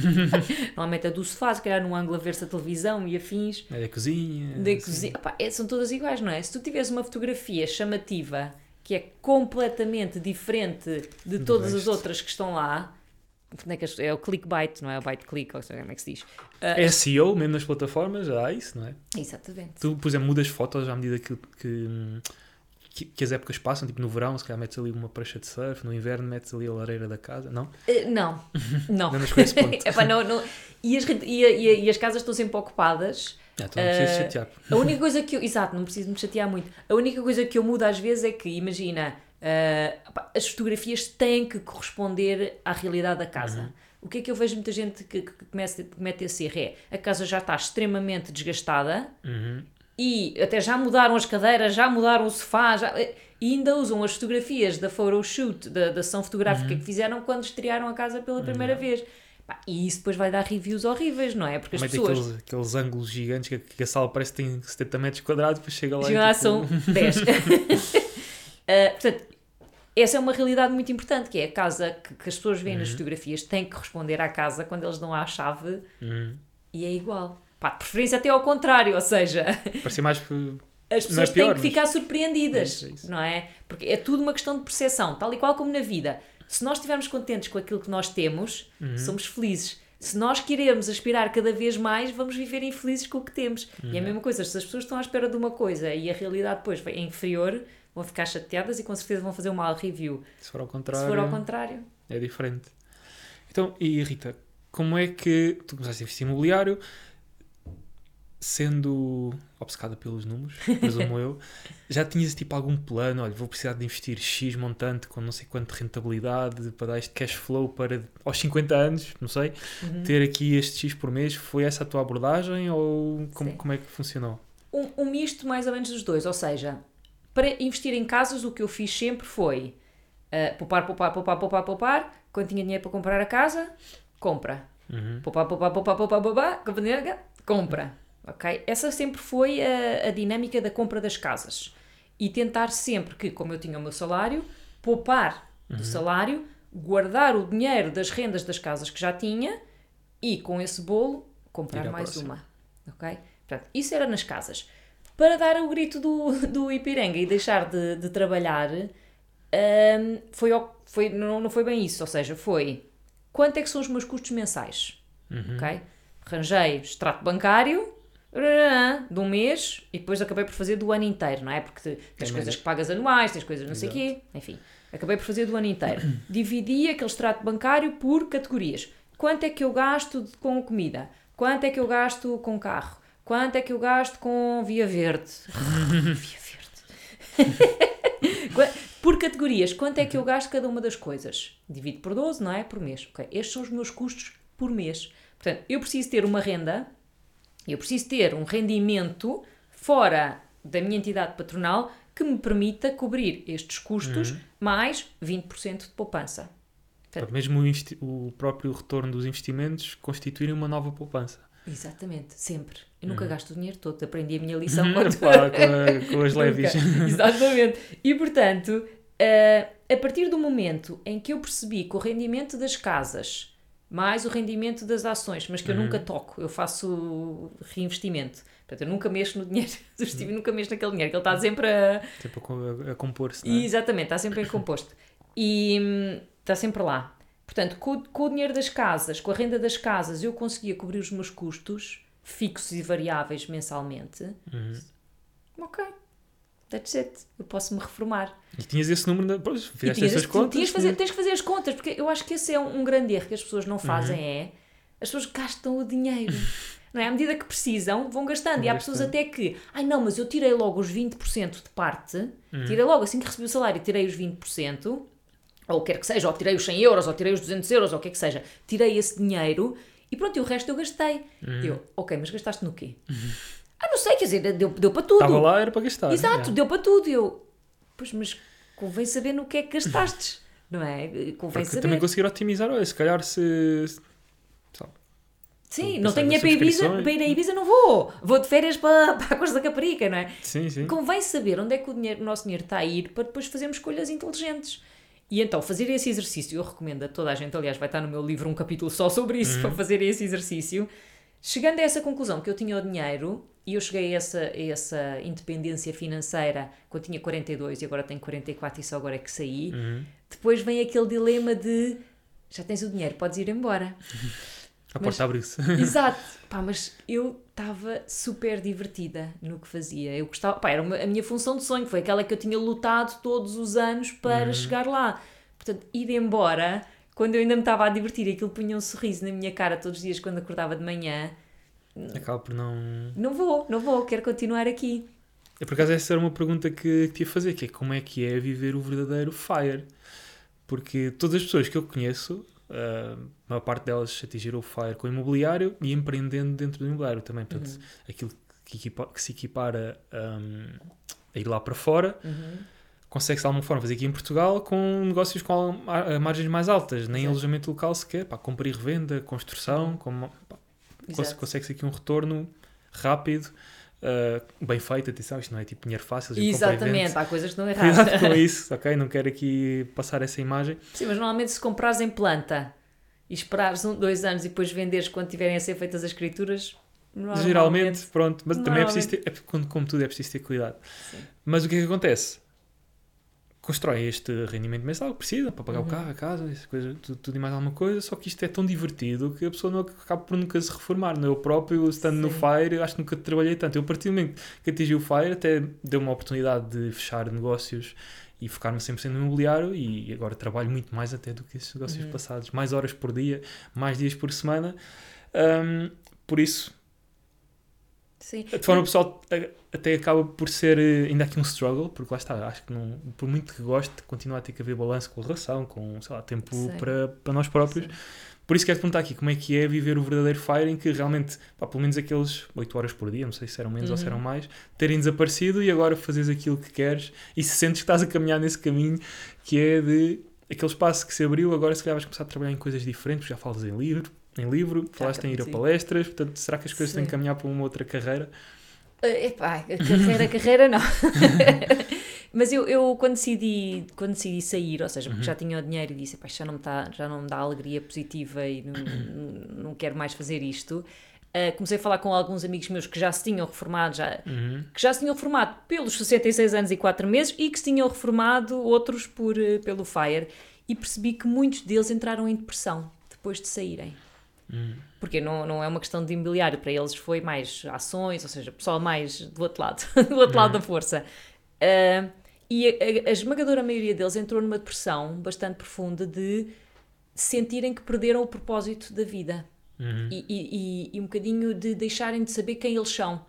Normalmente é do sofá, se calhar num ângulo a ver-se a televisão e afins. É da cozinha. Da assim. cozinha. É- são todas iguais, não é? Se tu tiveres uma fotografia chamativa que é completamente diferente de todas as outras que estão lá, é, é o clickbait, não é? O bite click, ou seja, como é que se diz? Ah, É SEO, mesmo nas plataformas, já há isso, não é? Exatamente. Tu, por exemplo, mudas fotos à medida que, que, que, que as épocas passam, tipo no verão, se calhar metes ali uma prancha de surf, no inverno metes ali a lareira da casa, não? Eh, não, não. Não. Epá, não, não. E, as, e, e e as casas estão sempre ocupadas. Ah, então não precisas Eh, chatear. A única coisa que eu. Exato, não preciso me chatear muito. A única coisa que eu mudo às vezes é que, imagina, pá, as fotografias têm que corresponder à realidade da casa. Uhum. O que é que eu vejo muita gente que, que que comete esse erro? É a casa já está extremamente desgastada Uhum. E até já mudaram as cadeiras, já mudaram o sofá, já, e ainda usam as fotografias da photoshoot, da, da sessão fotográfica Uhum. que fizeram quando estrearam a casa pela primeira vez. Pá, e isso depois vai dar reviews horríveis, não é? Porque as Mete pessoas aqueles, aqueles ângulos gigantes que, que a sala parece que tem 70 metros quadrados, depois chega lá lá e tipo, são 10. Ah, portanto, essa é uma realidade muito importante, que é a casa que, que as pessoas veem nas Uhum. fotografias tem que corresponder à casa quando eles dão à chave Uhum. e é igual. Pá, de preferência até ao contrário, ou seja, Parecia mais. as Não pessoas é têm pior, que mas- ficar surpreendidas, É é não é? Porque é tudo uma questão de percepção, tal e qual como na vida. Se nós estivermos contentes com aquilo que nós temos, Uhum. somos felizes. Se nós queremos aspirar cada vez mais, vamos viver infelizes com o que temos. E Uhum. é a mesma coisa, se as pessoas estão à espera de uma coisa e a realidade depois é inferior, vão ficar chateadas e com certeza vão fazer um mal review. Se for ao Se contrário. for ao contrário, É diferente. Então, e Rita, como é que tu começaste a investir imobiliário, sendo obcecada pelos números, presumo eu, já tinhas tipo algum plano? Olha, vou precisar de investir X montante com não sei quanto de rentabilidade para dar este cash flow para aos 50 anos, não sei, Uhum. ter aqui este X por mês. Foi essa a tua abordagem ou como, Sim. como é que funcionou? um, um misto mais ou menos dos dois. Ou seja, para investir em casas, o que eu fiz sempre foi uh, poupar, poupar, poupar, poupar, poupar. Quando tinha dinheiro para comprar a casa, compra. Uhum. Poupar, poupar, poupar, poupar, poupar, dinheiro, compra. Essa sempre foi a, a dinâmica da compra das casas. E tentar sempre que, como eu tinha o meu salário, poupar do salário, guardar o dinheiro das rendas das casas que já tinha e com esse bolo comprar mais próxima. uma. Ok? Portanto, isso era nas casas. Para dar o grito do, do Ipiranga e deixar de, de trabalhar, hum, foi, foi, não, não foi bem isso. Ou seja, foi quanto é que são os meus custos mensais? Uhum. Ok? Arranjei extrato bancário de um mês e depois acabei por fazer do ano inteiro, não é? Porque tens média. coisas que pagas anuais, tens coisas não sei o quê, enfim. Acabei por fazer do ano inteiro. Dividi aquele extrato bancário por categorias. Quanto é que eu gasto com comida? Quanto é que eu gasto com carro? Quanto é que eu gasto com via verde? via verde. Por categorias, quanto é que eu gasto cada uma das coisas? Divido por 12, não é? Por mês. Ok, Estes são os meus custos por mês. Portanto, eu preciso ter uma renda, eu preciso ter um rendimento fora da minha entidade patronal que me permita cobrir estes custos mais 20% de poupança. Para mesmo o, o próprio retorno dos investimentos constituírem uma nova poupança. Exatamente, sempre. Eu nunca gasto o dinheiro todo, aprendi a minha lição quando Pá, com, a- com as leves. Exatamente. E portanto, eh, a partir do momento em que eu percebi que o rendimento das casas mais o rendimento das ações, mas que eu nunca toco, eu faço reinvestimento. Portanto, eu nunca mexo no dinheiro do Steve, nunca mexo naquele dinheiro, que ele está sempre a. Sempre a, co- a compor-se, é? Exatamente, está sempre em composto. E hum, está sempre lá. Portanto, com, o- com o dinheiro das casas, com a renda das casas, eu conseguia cobrir os meus custos fixos e variáveis mensalmente. Uhum. Ok, that's it. Eu posso me reformar. E tinhas esse número, de, pois, fizeste essas contas. tinhas fazer, tens que fazer as contas, porque eu acho que esse é um, um grande erro que as pessoas não fazem, Uhum. é as pessoas gastam o dinheiro. Não é? À medida que precisam, vão gastando. Vão e há pessoas gastando. até que, ai não, mas eu tirei logo os 20% de parte, Uhum. tirei logo assim que recebi o salário, tirei os 20%, ou o que quer que seja, ou tirei os 100 euros, ou tirei os 200 euros, ou o que é que seja, tirei esse dinheiro e pronto, e o resto eu gastei. Uhum. Eu, ok, mas gastaste no quê? Ah, não sei, quer dizer, deu, deu para tudo. Estava lá, era para gastar. Exato, é. deu para tudo. E Eu, pois, mas convém saber no que é que gastaste, não é? Convém Porque saber. também conseguir otimizar, olha, se calhar se. sabe, Sim, não tenho dinheiro para Ibiza, para ir a Ibiza, não vou. Vou de férias para, para a Costa da Caparica, não é? Sim, sim. Convém saber onde é que o, dinheiro, o nosso dinheiro está a ir para depois fazermos escolhas inteligentes. E então, fazer esse exercício, eu recomendo a toda a gente, aliás, vai estar no meu livro um capítulo só sobre isso, para fazer esse exercício. Chegando a essa conclusão que eu tinha o dinheiro, e eu cheguei a essa, a essa independência financeira quando tinha 42 e agora tenho 44 e só agora é que saí, Uhum. depois vem aquele dilema de já tens o dinheiro, podes ir embora. A porta abriu-se. Exato. Pá, mas eu estava super divertida no que fazia. Eu gostava, pá, era uma- a minha função de sonho, foi aquela que eu tinha lutado todos os anos para chegar lá. Portanto, ir embora, quando eu ainda me estava a divertir, aquilo punha um sorriso na minha cara todos os dias quando acordava de manhã. Acaba por não. Não vou, não vou, quero continuar aqui. É, por acaso, essa era uma pergunta que, que te ia fazer, que é como é que é viver o verdadeiro FIRE? Porque todas as pessoas que eu conheço, ah, a maior parte delas atingiram o FIRE com o imobiliário e empreendendo dentro do imobiliário também. Portanto, aquilo que, equipa- que se equipara ahm, a ir lá para fora, consegue-se de alguma forma fazer aqui em Portugal com negócios com a margens mais altas, nem Exato. alojamento local sequer, pá, compra e revenda, construção, com, pá, cons- Exato. consegue-se aqui um retorno rápido, ah, bem feito, atenção, isto não é tipo dinheiro fácil. Exatamente, há coisas que estão erradas. Cuidado com isso, ok? Não quero aqui passar essa imagem. Sim, mas normalmente se comprares em planta e esperares um, dois anos e depois venderes quando tiverem a ser feitas as escrituras, Geralmente, pronto, mas também é preciso ter, é, como, como tudo é preciso ter cuidado. Sim. Mas o que é que acontece? Constrói este rendimento mensal que precisa para pagar uhum. o carro, a casa, coisa, tudo, tudo, e mais alguma coisa, só que isto é tão divertido que a pessoa não acaba por nunca se reformar. Eu próprio, estando Sim. no FIRE, acho que nunca trabalhei tanto. Eu, a partir do momento que atingi o FIRE, até deu uma oportunidade de fechar negócios e focar-me 100% no imobiliário e agora trabalho muito mais até do que esses negócios uhum. passados. Mais horas por dia, mais dias por semana. Um, por isso, Sim. De forma pessoal, até acaba por ser eh, ainda aqui um struggle, porque lá está, acho que não, por muito que goste, continua a ter que haver balanço com a relação, com sei lá, tempo para, para nós próprios. Sim. Por isso quero te perguntar aqui como é que é viver o verdadeiro Fire em que realmente, pá, pelo menos aqueles 8 horas por dia, não sei se eram menos uhum. ou se eram uhum. mais, terem desaparecido e agora fazes aquilo que queres e se sentes que estás a caminhar nesse caminho que é de aquele espaço que se abriu, agora se calhar vais começar a trabalhar em coisas diferentes, já falas em livro, em livro, falaste em ir a palestras, portanto, será que as coisas têm que caminhar para uma outra carreira? Uh, epá, carreira, carreira não. Mas eu, eu quando, decidi, quando decidi sair, ou seja, porque uhum. já tinha o dinheiro e disse, já não me, tá, já não me dá alegria positiva e não, não quero mais fazer isto, uh, comecei a falar com alguns amigos meus que já se tinham reformado, já, uhum. que já se tinham reformado pelos 66 anos e 4 meses e que se tinham reformado outros por, uh, pelo FIRE e percebi que muitos deles entraram em depressão depois de saírem. Porque não, não é uma questão de imobiliário, para eles foi mais ações, ou seja, pessoal mais do outro lado, do outro lado da força. Uh, e a, a, esmagadora maioria deles entrou numa depressão bastante profunda de sentirem que perderam o propósito da vida uhum. e, e, e, um bocadinho de deixarem de saber quem eles são.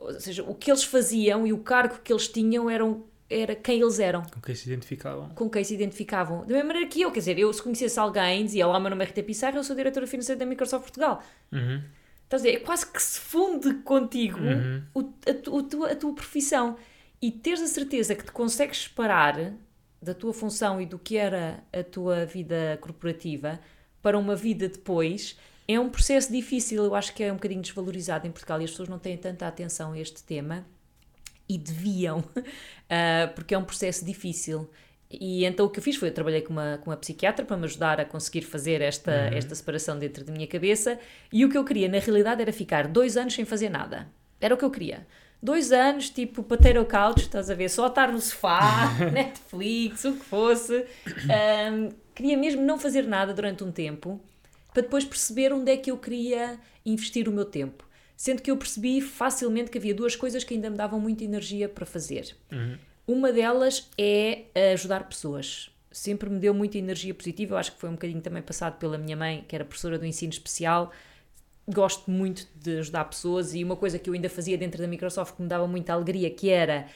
Ou seja, o que eles faziam e o cargo que eles tinham eram era quem eles eram. Com quem se identificavam. Com quem se identificavam. Da mesma maneira que eu, quer dizer, eu se conhecesse alguém, dizia lá, meu nome é Rita Pissarra, eu sou diretora financeira da Microsoft Portugal. Uhum. Estás a dizer, é quase que se funde contigo uhum. o, a, a, tua, a tua profissão. E teres a certeza que te consegues separar da tua função e do que era a tua vida corporativa para uma vida depois é um processo difícil. Eu acho que é um bocadinho desvalorizado em Portugal e as pessoas não têm tanta atenção a este tema e deviam, uh, porque é um processo difícil. E então o que eu fiz foi, eu trabalhei com uma, com uma psiquiatra para me ajudar a conseguir fazer esta, uhum. esta separação dentro da minha cabeça, e o que eu queria, na realidade, era ficar dois anos sem fazer nada. Era o que eu queria. Dois anos, tipo, potato couch, estás a ver? Só estar no sofá, Netflix, o que fosse. Um, queria mesmo não fazer nada durante um tempo, para depois perceber onde é que eu queria investir o meu tempo sendo que eu percebi facilmente que havia duas coisas que ainda me davam muita energia para fazer. Uhum. Uma delas é ajudar pessoas. Sempre me deu muita energia positiva. Eu acho que foi um bocadinho também passado pela minha mãe, que era professora do ensino especial. Gosto muito de ajudar pessoas e uma coisa que eu ainda fazia dentro da Microsoft que me dava muita alegria, que era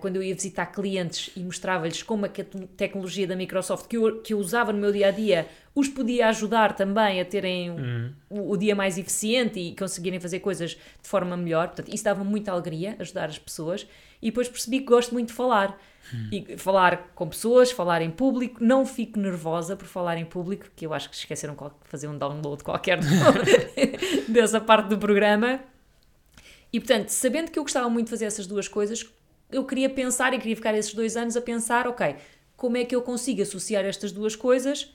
quando eu ia visitar clientes e mostrava-lhes como a tecnologia da Microsoft que eu, que eu usava no meu dia a dia os podia ajudar também a terem uhum. o, o, dia mais eficiente e conseguirem fazer coisas de forma melhor. Portanto, isso dava muita alegria, ajudar as pessoas. E depois percebi que gosto muito de falar. Uhum. E falar com pessoas, falar em público. Não fico nervosa por falar em público, que eu acho que esqueceram de fazer um download qualquer dessa parte do programa. E portanto, sabendo que eu gostava muito de fazer essas duas coisas, eu queria pensar e queria ficar esses dois anos a pensar, ok, como é que eu consigo associar estas duas coisas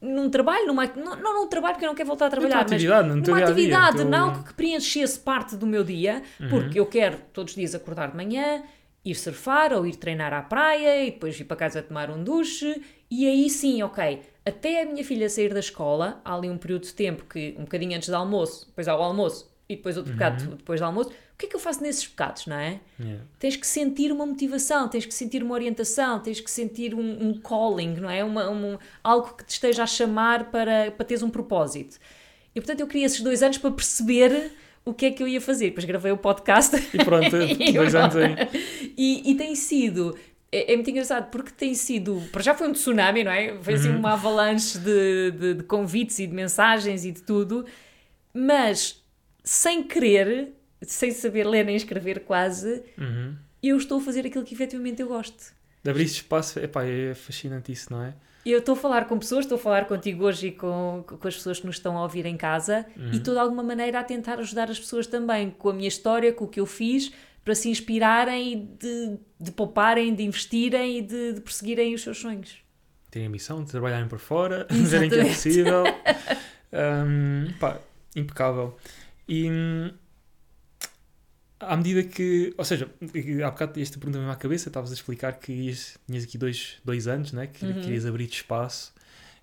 num trabalho, numa, não, não num trabalho porque eu não quero voltar a trabalhar, mas numa atividade, não que preenchesse parte do meu dia, uhum. porque eu quero todos os dias acordar de manhã, ir surfar ou ir treinar à praia e depois ir para casa tomar um duche e aí sim, ok, até a minha filha sair da escola, há ali um período de tempo que um bocadinho antes do almoço, depois há o almoço e depois outro uhum. bocado depois do almoço, que é que eu faço nesses bocados, não é? Yeah. Tens que sentir uma motivação, tens que sentir uma orientação, tens que sentir um, um calling, não é? Uma, um, algo que te esteja a chamar para, para teres um propósito. E portanto eu queria esses dois anos para perceber o que é que eu ia fazer. Depois gravei o podcast. E pronto, e dois anos aí. E, e tem sido é, é, muito engraçado porque tem sido. Para já foi um tsunami, não é? Foi assim uhum. uma avalanche de, de, de, convites e de mensagens e de tudo, mas sem querer sem saber ler nem escrever quase, uhum. eu estou a fazer aquilo que efetivamente eu gosto. De abrir espaço, epá, é fascinante isso, não é? Eu estou a falar com pessoas, estou a falar contigo hoje e com, com as pessoas que nos estão a ouvir em casa uhum. e estou de alguma maneira a tentar ajudar as pessoas também com a minha história, com o que eu fiz, para se inspirarem e de, de pouparem, de investirem e de, de perseguirem os seus sonhos. Terem a missão de trabalharem por fora, verem que é possível. um, pá, impecável. E hum, à medida que. Ou seja, há bocado este pergunta me à cabeça, estavas a explicar que ias, tinhas aqui dois, dois anos, né? Que Uhum. querias abrir espaço.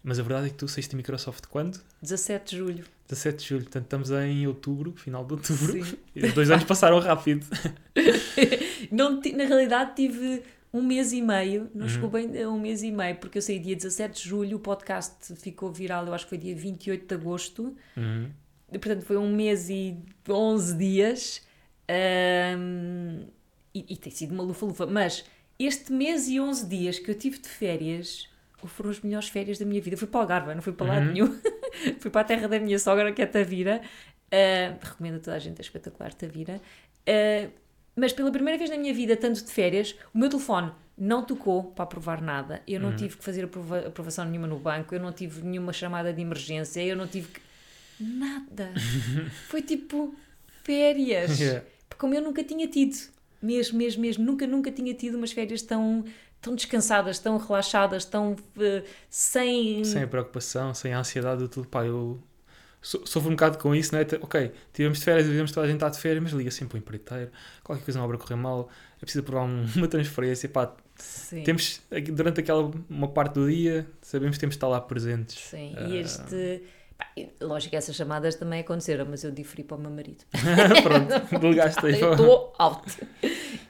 Mas a verdade é que tu saíste da Microsoft quando? 17 de julho. 17 de julho, portanto estamos em outubro, final de outubro. Sim. E os dois anos passaram rápido. Não, na realidade tive um mês e meio, não Uhum. chegou bem a um mês e meio, porque eu saí dia 17 de julho, o podcast ficou viral, eu acho que foi dia 28 de agosto, Uhum. portanto foi um mês e 11 dias, ahm, e, e tem sido uma lufa-lufa, mas este mês e 11 dias que eu tive de férias foram as melhores férias da minha vida. Fui para o Algarve, não fui para lado Uhum. nenhum. fui para a terra da minha sogra, que é Tavira. Ah, recomendo a toda a gente, é espetacular Tavira. Ah, mas pela primeira vez na minha vida, tanto de férias, o meu telefone não tocou para aprovar nada. Eu não Uhum. tive que fazer aprova- aprovação nenhuma no banco, eu não tive nenhuma chamada de emergência, eu não tive que... Nada. Foi tipo férias. Yeah. Como eu nunca tinha tido, mesmo, mesmo, mesmo, nunca, nunca tinha tido umas férias tão, tão descansadas, tão relaxadas, tão eh, sem... Sem a preocupação, sem a ansiedade do tudo. Pá, eu so- sofro um bocado com isso, né? Te- Ok, tivemos de férias, tivemos toda a gente está de férias, mas liga sempre o empreiteiro. Qualquer coisa na obra correr mal, é preciso aprovar um- uma transferência. Pá, Sim. temos, durante aquela uma parte do dia, sabemos que temos de estar lá presentes. Sim, Ah. e este... lógico que essas chamadas também aconteceram, mas eu diferi para o meu marido. Pronto, delegaste aí. Estou out.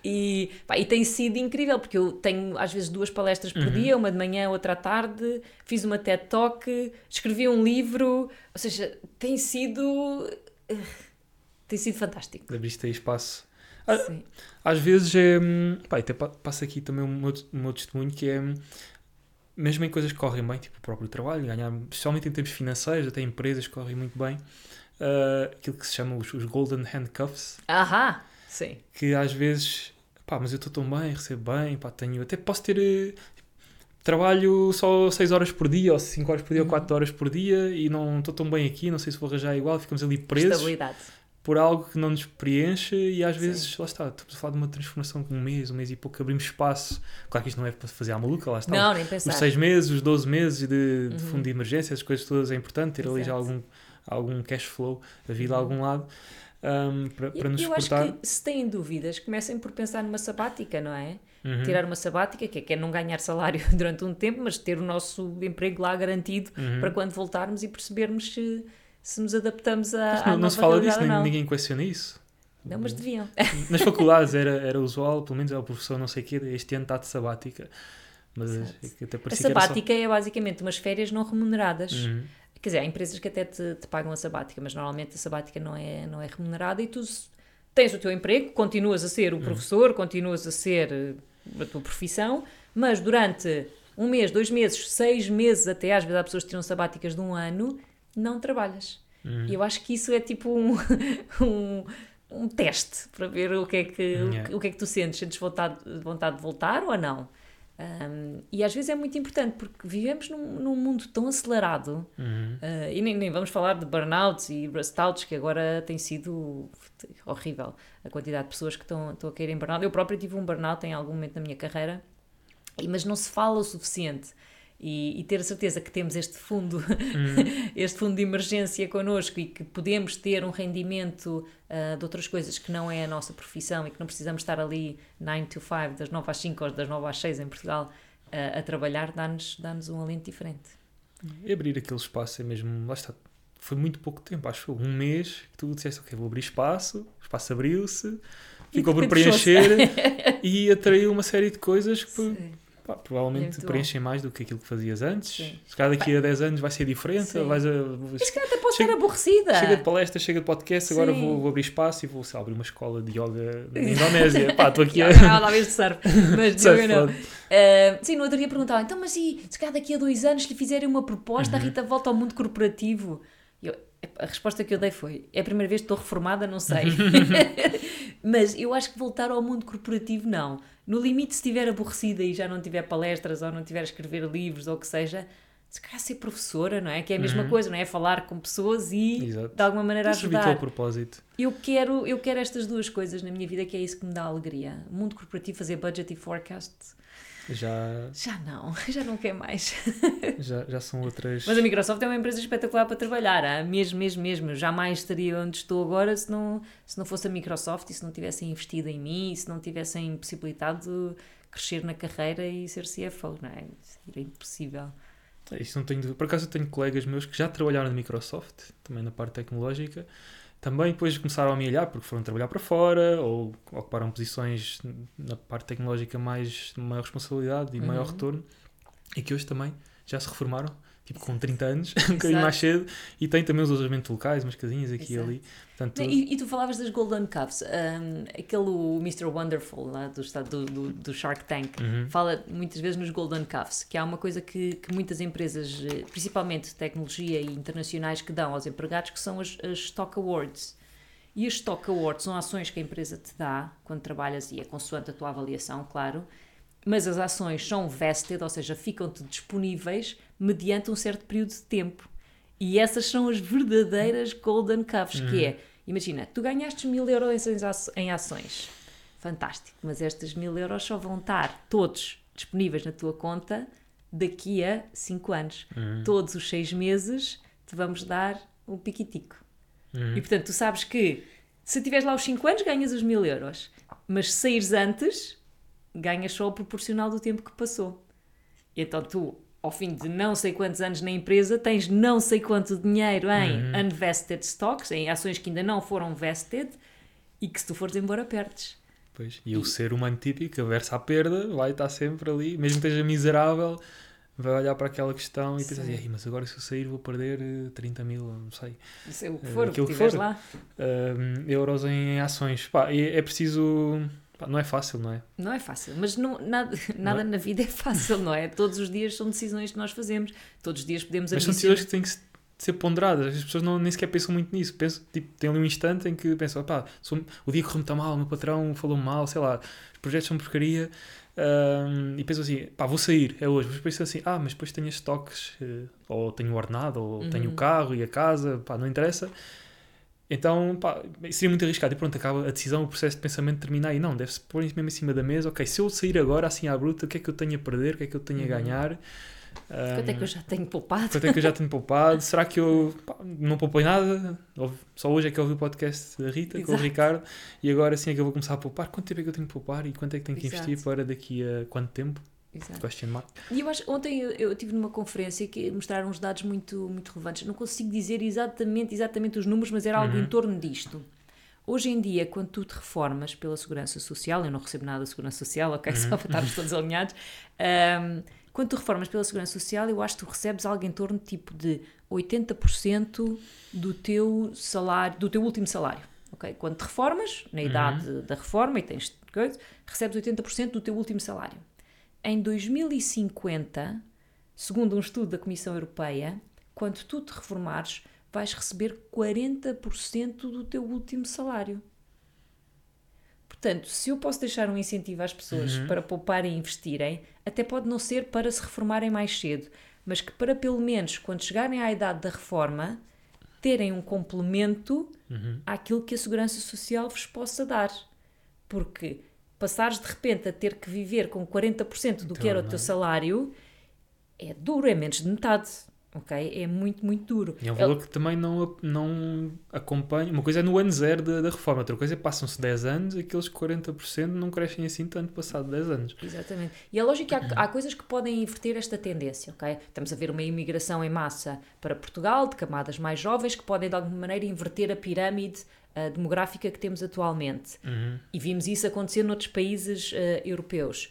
E, pá, e tem sido incrível, porque eu tenho às vezes duas palestras por Uhum. dia, uma de manhã, outra à tarde, fiz uma TED Talk, escrevi um livro, ou seja, tem sido. eh, Tem sido fantástico. Abriste aí espaço. Ah, Sim. Às vezes é. hum, Pá, até pa- passa aqui também o meu, o meu testemunho que é. Mesmo em coisas que correm bem, tipo o próprio trabalho, ganhar, especialmente em termos financeiros, até empresas que correm muito bem, ah, aquilo que se chama os, os Golden Handcuffs, Ahá! Sim. que às vezes, pá, mas eu estou tão bem, recebo bem, pá, tenho, até posso ter. eh, Trabalho só 6 horas por dia, ou 5 horas por dia, ou Uhum. 4 horas por dia, e não estou tão bem aqui, não sei se vou arranjar igual, ficamos ali presos Estabilidade. Por algo que não nos preenche e às Sim. vezes, lá está, estamos a falar de uma transformação de um mês, um mês e pouco, abrimos espaço. Claro que isto não é para fazer à maluca, lá está. Não, nem os pensar. 6 meses, os 12 meses de, de Uhum. fundo de emergência, as coisas todas é importante, ter ali já Exato. algum, algum cash flow da vida a algum lado um, para, para nos eu acho suportar. que se têm dúvidas, comecem por pensar numa sabática, não é? Uhum. Tirar uma sabática, que é, que é não ganhar salário durante um tempo, mas ter o nosso emprego lá garantido Uhum. para quando voltarmos e percebermos se, se nos adaptamos à não, não se fala disso, nem, ninguém questiona isso. Não, mas deviam. Nas faculdades era, era usual, pelo menos é o professor não sei o quê, este ano está de sabática. Mas é até A era só- sabática é basicamente umas férias não remuneradas. Uhum. Quer dizer, há empresas que até te, te pagam a sabática, mas normalmente a sabática não é, não é remunerada e tu tens o teu emprego, continuas a ser o professor, continuas a ser eh, a tua profissão, mas durante um mês, dois meses, seis meses até, às vezes há pessoas que tiram sabáticas de um ano, não trabalhas. Uhum. E eu acho que isso é tipo um, um, um teste para ver o que, é que, o Yeah. que- o que é que tu sentes. Sentes vontade, vontade de voltar ou não? Um, e às vezes é muito importante porque vivemos num, num mundo tão acelerado Uhum. uh, e nem, nem vamos falar de burnouts e rustouts que agora tem sido horrível a quantidade de pessoas que estão, estão a cair em burnout. Eu própria tive um burnout em algum momento na minha carreira, mas não se fala o suficiente. E, e ter a certeza que temos este fundo, este fundo de emergência connosco e que podemos ter um rendimento ah, de outras coisas que não é a nossa profissão e que não precisamos estar ali 9 to 5, das 9 às 5 ou das 9 às 6 em Portugal ah, a trabalhar, dá-nos dá um alento diferente. E abrir aquele espaço é mesmo. Lá está. Foi muito pouco tempo, acho que foi um mês que tu disseste, ok, vou abrir espaço, o espaço abriu-se, ficou por preencher e atraiu uma série de coisas que Sim. Pá, provavelmente bom. preenchem mais do que aquilo que fazias antes. Sim. Se calhar daqui a 10 anos vai ser diferente, Sim. vais a. Mas que até pode Chega- estar aborrecida. Chega de palestra, chega de podcast, agora Sim. vou, vou abrir espaço e vou sei abrir uma escola de yoga na Indonésia. Pá, estou aqui a. Não, talvez de surf, mas de Surf, não. Uh, sim, no outro dia perguntava, então, mas e se calhar daqui a dois anos lhe fizerem uma proposta, a Uhum. Rita volta ao mundo corporativo? Eu- a resposta que eu dei foi: é a primeira vez que estou reformada, não sei. mas eu acho que voltar ao mundo corporativo, não. No limite, se estiver aborrecida e já não tiver palestras ou não tiver a escrever livros ou o que seja, se calhar ser professora, não é? Que é a mesma Uhum. coisa, não é? Falar com pessoas e Exato. de alguma maneira Isso serviu ajudar. ao propósito. Eu quero, eu quero estas duas coisas na minha vida, que é isso que me dá alegria. O mundo corporativo, fazer budget e forecast. Já, Já não, já não quer mais. já, já são outras. Mas a Microsoft é uma empresa espetacular para trabalhar, mesmo, mesmo, mesmo. Eu jamais estaria onde estou agora se não, se não fosse a Microsoft e se não tivessem investido em mim e se não tivessem possibilitado de crescer na carreira e ser CFO, não é? Era impossível. É, Isso não tenho. Por acaso eu tenho colegas meus que já trabalharam na Microsoft, também na parte tecnológica, também depois começaram a amealhar porque foram trabalhar para fora ou ocuparam posições na parte tecnológica mais de maior responsabilidade e Uhum. maior retorno e que hoje também já se reformaram, tipo com 30 anos, um bocadinho mais cedo, e têm também os alojamentos locais, umas casinhas aqui e Exato. ali. Portanto, E, e tu falavas das Golden Cups, um, aquele Mr. Wonderful lá do, do, do, do Shark Tank, Uhum. fala muitas vezes nos Golden Cups, que há uma coisa que, que muitas empresas, eh, principalmente de tecnologia e internacionais, que dão aos empregados, que são as, as Stock Awards. E as Stock Awards são ações que a empresa te dá quando trabalhas, e é consoante a tua avaliação, claro, mas as ações são vested, ou seja, ficam-te disponíveis mediante um certo período de tempo. E essas são as verdadeiras Golden Cups, que é, imagina, tu ganhaste mil euros em aç- em ações. Fantástico, mas estes mil euros só vão estar todos disponíveis na tua conta daqui a 5 anos. Todos os 6 meses te vamos dar um piquitico. Uhum. E portanto, tu sabes que se tiveres lá os 5 anos, ganhas os mil euros. Mas se saíres antes, ganhas só o proporcional do tempo que passou. E então tu, ao fim de não sei quantos anos na empresa, tens não sei quanto dinheiro em unvested stocks, em ações que ainda não foram vested, e que se tu fores embora perdes. Pois, e o ser humano típico, averso à perda, vai estar sempre ali, mesmo que esteja miserável, vai olhar para aquela questão e pensar assim, Sim. "Ei, mas agora se eu sair vou perder eh, 30 mil, não sei, Isso é o que Eh, for, o que aquilo que tiveres for. lá. hum, euros em ações. Pá, e é preciso, não é fácil, não é? Não é fácil, mas não, nada, nada na vida é fácil, não é? Todos os dias são decisões que nós fazemos, todos os dias podemos Mas são decisões que têm que se- ser ponderadas. As pessoas não, nem sequer pensam muito nisso. Pensam, tipo, tem ali um instante em que pensam, pá, o dia correu-me tão mal, o meu patrão falou mal, sei lá, os projetos são porcaria. hum, e pensam assim, pá, vou sair, é hoje. Mas pensam assim, ah, mas depois tenho estoques, eh, ou tenho o ordenado, ou Uhum. tenho o carro e a casa, pá, não interessa. Então, pá, seria muito arriscado. E pronto, acaba a decisão, o processo de pensamento termina aí. Não, deve-se pôr mesmo em cima da mesa. Ok, se eu sair agora assim à bruta, o que é que eu tenho a perder? O que é que eu tenho a Uhum. ganhar? Quanto é que eu já tenho poupado? Quanto é que eu já tenho poupado? Será que eu pá, não poupei nada? Só hoje é que eu ouvi o podcast da Rita com o Exato. Ricardo e agora sim é que eu vou começar a poupar. Quanto tempo é que eu tenho que poupar e quanto é que tenho que Exato. investir para daqui a quanto tempo? Exato. Question mark. E eu acho, ontem eu, eu estive numa conferência que mostraram uns dados muito, muito relevantes. Não consigo dizer exatamente, exatamente os números, mas era algo Uhum. em torno disto. Hoje em dia, quando tu te reformas pela Segurança Social, eu não recebo nada da Segurança Social, ok? Uhum. Só para estarmos todos alinhados. ahm, quando tu reformas pela Segurança Social, eu acho que tu recebes algo em torno tipo de 80% do teu salário, do teu último salário. ok? Quando te reformas, na idade da reforma e tens coisa, recebes 80% do teu último salário. Em 2050, segundo um estudo da Comissão Europeia, quando tu te reformares, vais receber 40% do teu último salário. Portanto, se eu posso deixar um incentivo às pessoas para pouparem e investirem, até pode não ser para se reformarem mais cedo, mas que para pelo menos quando chegarem à idade da reforma, terem um complemento àquilo que a Segurança Social vos possa dar. Porque passares de repente a ter que viver com 40% do que Então, era o teu é? salário é duro, é menos de metade. Ok? É muito, muito duro. E é um valor que também não, não acompanha. Uma coisa é no ano zero da, da reforma, outra coisa é passam-se 10 anos aqueles 40% não crescem assim tanto passado 10 anos. Exatamente. E é lógico que há, há coisas que podem inverter esta tendência, ok? Estamos a ver uma imigração em massa para Portugal, de camadas mais jovens, que podem de alguma maneira inverter a pirâmide ah, demográfica que temos atualmente. Uhum. E vimos isso acontecer noutros países ah, europeus.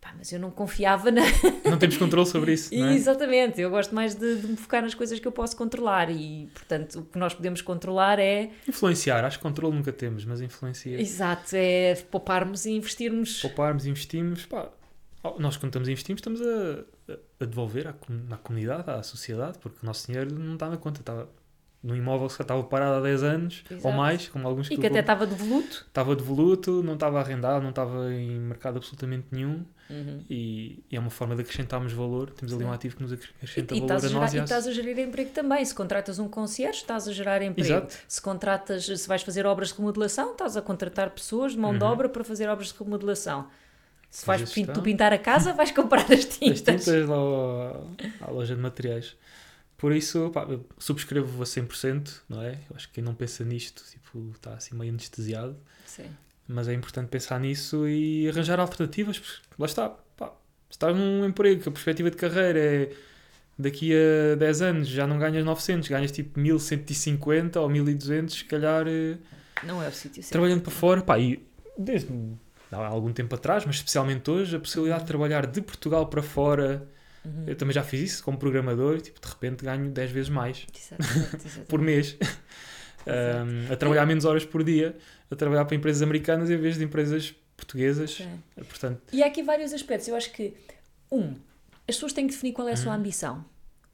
Pá, mas eu não confiava na. Não temos controle sobre isso, não é? Exatamente, eu gosto mais de, de me focar nas coisas que eu posso controlar e, portanto, o que nós podemos controlar é. Influenciar, acho que controle nunca temos, mas influencia. Exato, é pouparmos e investirmos. Pouparmos, investimos, pá, nós quando estamos a investir, estamos a, a- devolver à, à comunidade, à sociedade, porque o nosso dinheiro não está na conta, estava no imóvel que já estava parado há 10 anos Exato. ou mais, como alguns E tu que até estava de voluto. estava devoluto, não estava arrendado, não estava em mercado absolutamente nenhum Uhum. e, e é uma forma de acrescentarmos valor. Temos ali um ativo que nos E, acrescenta e valor estás a a gerar, nós e e estás a gerir emprego também. Se contratas um concierge, estás a gerar emprego. Exato. Se contratas, se vais fazer obras de remodelação, estás a contratar pessoas de mão de Uhum. obra para fazer obras de remodelação. Se vais tu pintar a casa, vais comprar as As tintas. tintas lá à loja de materiais. Por isso, pá, eu subscrevo a 100%, não é? Eu acho que quem não pensa nisto, tipo, está assim meio anestesiado. Sim. Mas é importante pensar nisso e arranjar alternativas, porque lá está. Pá, se estás num emprego que a perspectiva de carreira é daqui a 10 anos já não ganhas 900, ganhas tipo 1150 ou 1200, se calhar eh, Não é o sítio certo. trabalhando para fora. Pá, e desde há algum tempo atrás, mas especialmente hoje, a possibilidade de trabalhar de Portugal para fora. Uhum. Eu também já fiz isso como programador e tipo, de repente ganho 10 vezes mais por mês. Um, a trabalhar menos horas por dia, a trabalhar para empresas americanas em vez de empresas portuguesas. Sim. Portanto, E há aqui vários aspectos. Eu acho que, um, as pessoas têm que definir qual é a sua Uhum. ambição.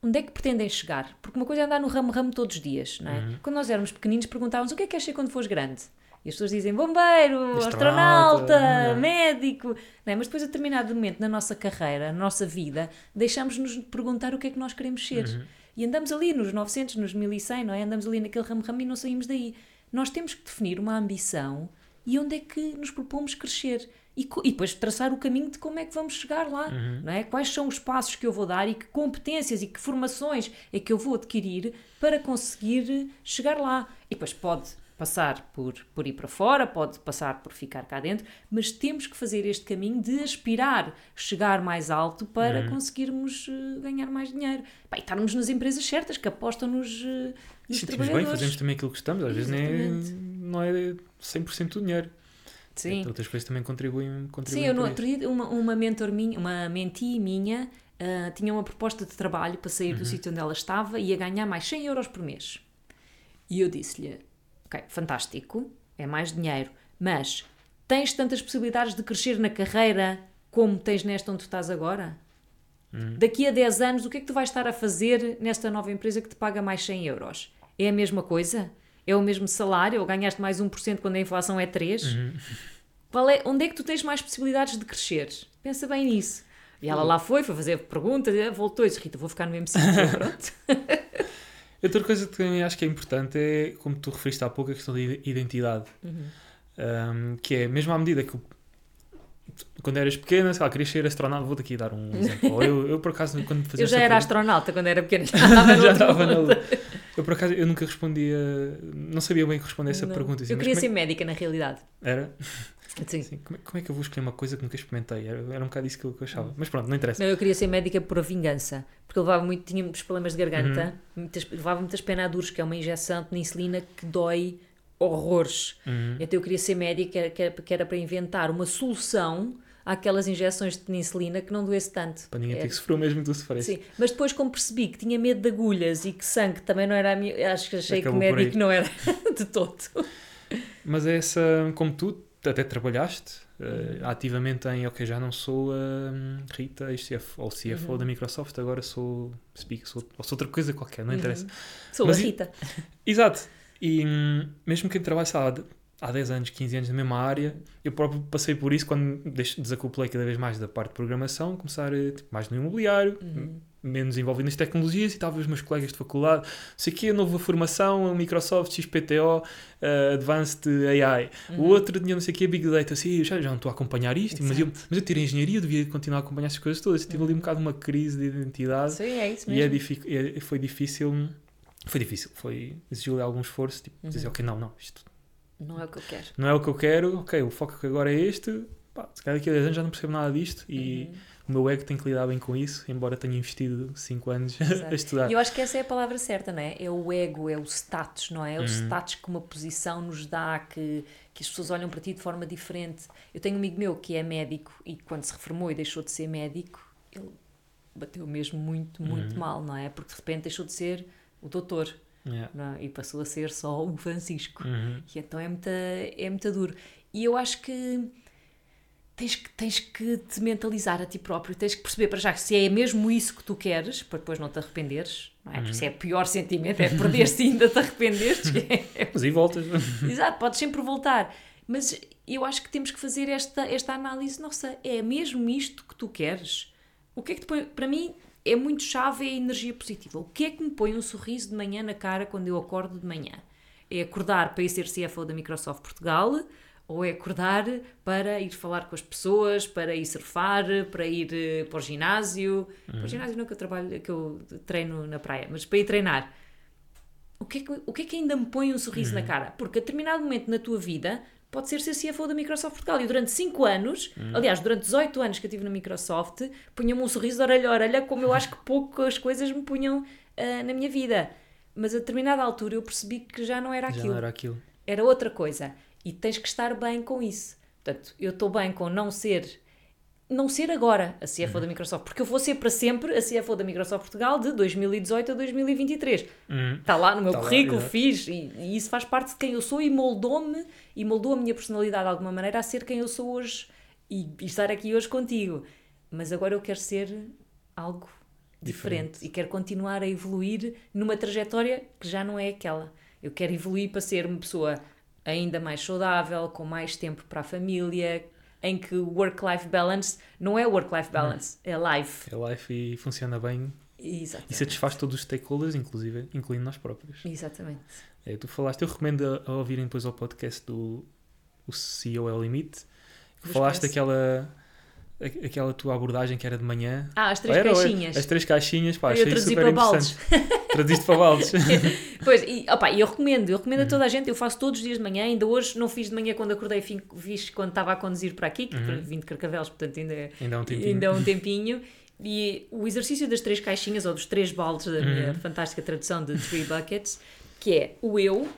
Onde é que pretendem chegar? Porque uma coisa é andar no ramo-ramo todos os dias, não é? Uhum. Quando nós éramos pequeninos, perguntávamos o que é que queres ser quando fores grande? E as pessoas dizem bombeiro, Astronauta, astronauta, uhum. médico. Não é? Mas depois, a determinado momento na nossa carreira, na nossa vida, deixamos-nos de perguntar o que é que nós queremos ser. Uhum. E andamos ali nos 900, nos 1100, não é? Andamos ali naquele ramo-ramo e não saímos daí. Nós temos que definir uma ambição e onde é que nos propomos crescer. E, e depois traçar o caminho de como é que vamos chegar lá, Uhum. não é? Quais são os passos que eu vou dar e que competências e que formações é que eu vou adquirir para conseguir chegar lá. E depois pode passar por, por ir para fora, pode passar por ficar cá dentro, mas temos que fazer este caminho de aspirar chegar mais alto para Uhum. conseguirmi ganhar mais dinheiro. Pá, e estarmos nas empresas certas que apostam nos, eh, nos sentimos bem, fazemos também aquilo que estamos, às vezes nem Exatamente. não é 100% do dinheiro. Sim. Outras coisas também contribuem, Sim, contribuem eu no outro dia, uma, uma mentor minha, uma mentee minha, ah, tinha uma proposta de trabalho para sair Uhum. do sítio onde ela estava e ia ganhar mais 100 euros por mês. E eu disse-lhe: Ok, fantástico, é mais dinheiro, mas tens tantas possibilidades de crescer na carreira como tens nesta onde tu estás agora? Uhum. Daqui a 10 anos, o que é que tu vais estar a fazer nesta nova empresa que te paga mais 100 euros? É a mesma coisa? É o mesmo salário? Ou ganhaste mais 1% quando a inflação é 3%? Uhum. Qual é, onde é que tu tens mais possibilidades de crescer? Pensa bem nisso. E ela lá foi, foi fazer perguntas, voltou e disse: Rita, vou ficar no mesmo sítio. Pronto. Outra coisa que também acho que é importante é, como tu referiste há pouco, a questão da ide- identidade. Uhum. Um, que é, mesmo à medida que quando eras pequena, sei lá, querias ser astronauta, vou-te aqui dar um exemplo. Eu, eu, por acaso, quando fazia Eu já era pergunta- astronauta quando era pequena, já estava já na lua. Eu, por acaso, eu nunca respondia, não sabia bem responder essa Não. pergunta. assim, Eu queria como ser é- médica, na realidade. Era? Sim. Assim, como, é, como é que eu vou escolher uma coisa que nunca experimentei? Era, era um bocado isso que eu, que eu Hum. achava. Mas pronto, não interessa. Não, eu queria ser médica por vingança, porque eu levava muito, tinha muitos problemas de garganta, Uhum. muitas, levava muitas penaduras, que é uma injeção de penicilina que dói horrores. Uhum. Então eu queria ser médica, que era, que era para inventar uma solução àquelas injeções de penicilina que não doesse tanto. Para ninguém É, ter que sofrer o mesmo que tu sofresse. Sim, mas depois como percebi que tinha medo de agulhas e que sangue também não era a minha, acho que achei Acabou que médico não era de todo. Mas é essa, como tu, até trabalhaste Uhum. ativamente em, ok, já não sou a Rita, ex-CFO ou CFO Uhum. da Microsoft, agora sou speak, sou, ou sou outra coisa qualquer, não interessa. Sou Mas a e- Rita. Exato. E hum, mesmo quem trabalha, sei lá, há 10 anos, 15 anos na mesma área, eu próprio passei por isso quando desacoplei cada vez mais da parte de programação, começar eh, tipo, mais no imobiliário, Uhum. Menos envolvido nas tecnologias e talvez os meus colegas de faculdade, sei que a nova formação, a Microsoft, XPTO, eh, Advanced AI, Uhum. o outro tinha não sei o que, Big Data, assim, eu já, já não estou a acompanhar isto, mas eu, mas eu tirei engenharia, eu devia continuar a acompanhar essas coisas todas, tive ali um bocado uma crise de identidade Sim, é isso e é mesmo. é- foi difícil, foi difícil, foi, exigiu algum esforço, tipo, dizer, Uhum. ok, não, não, isto Não é o que eu quero. não é o que eu quero, ok, o foco agora é este, pá, se calhar daqui a 10 anos já não percebo nada disto e Uhum. O meu ego tem que lidar bem com isso, embora tenha investido 5 anos Exato. a estudar. E eu acho que essa é a palavra certa, não é? É o ego, é o status, não é? É o Uhum. status que uma posição nos dá, que, que as pessoas olham para ti de forma diferente. Eu tenho um amigo meu que é médico e quando se reformou e deixou de ser médico, ele bateu mesmo muito, muito Uhum. mal, não é? Porque de repente deixou de ser o doutor Yeah. é? e passou a ser só o Francisco. Uhum. E então é muito, é muito duro. E eu acho que tens, que tens que te mentalizar a ti próprio, tens que perceber para já que se é mesmo isso que tu queres, para depois não te arrependeres, não é? Porque se é o pior sentimento, é perder-se e ainda te arrependeres. é- Mas aí voltas. Exato, podes sempre voltar. Mas eu acho que temos que fazer esta, esta análise. Nossa, é mesmo isto que tu queres? O que é que te põe. Para mim, é muito chave é a energia positiva. O que é que me põe um sorriso de manhã na cara quando eu acordo de manhã? É acordar para ir ser CFO da Microsoft Portugal ou é acordar para ir falar com as pessoas, para ir surfar, para ir uh, para o ginásio. Uhum. Para o ginásio não que eu trabalho, que eu treino na praia, mas para ir treinar. O que é que, o que, é que ainda me põe um sorriso uhum. na cara? Porque a determinado momento na tua vida pode ser ser CFO da Microsoft Portugal. E durante 5 anos, uhum. aliás, durante 18 anos que eu estive na Microsoft, punha-me um sorriso de orelha a orelha, como eu acho que poucas coisas me punham uh, na minha vida. Mas a determinada altura eu percebi que já não era aquilo. Já não era aquilo. Era outra coisa. E tens que estar bem com isso. Portanto, eu estou bem com não ser não ser agora a CFO uhum. da Microsoft, porque eu vou ser para sempre a CFO da Microsoft Portugal de 2018 a 2023. Uhum. Está lá no meu tá currículo, lá, fiz, e, e, isso faz parte de quem eu sou e moldou-me e moldou a minha personalidade de alguma maneira a ser quem eu sou hoje e, e estar aqui hoje contigo. Mas agora eu quero ser algo diferente, diferente e quero continuar a evoluir numa trajetória que já não é aquela. Eu quero evoluir para ser uma pessoa ainda mais saudável, com mais tempo para a família, em que o work-life balance não é work-life balance, é life. É life e funciona bem Exatamente. e satisfaz todos os stakeholders, inclusive, incluindo nós próprios. Exatamente. É, tu falaste, eu recomendo a, a ouvirem depois ao podcast do o CEO é o Limite, que falaste daquela aquela tua abordagem que era de manhã. Ah, as três era, caixinhas. As três caixinhas, pá, eu achei super para interessante. Traduziste para baldes. pois, e opa, eu recomendo, eu recomendo uhum. a toda a gente, eu faço todos os dias de manhã, ainda hoje não fiz de manhã quando acordei, fiz quando estava a conduzir para aqui, que uhum. vim de Carcavelos, portanto ainda, ainda, é um tempinho. ainda é um tempinho. E o exercício das três caixinhas, ou dos três baldes da minha uhum. fantástica tradução de Three Buckets, que é o eu,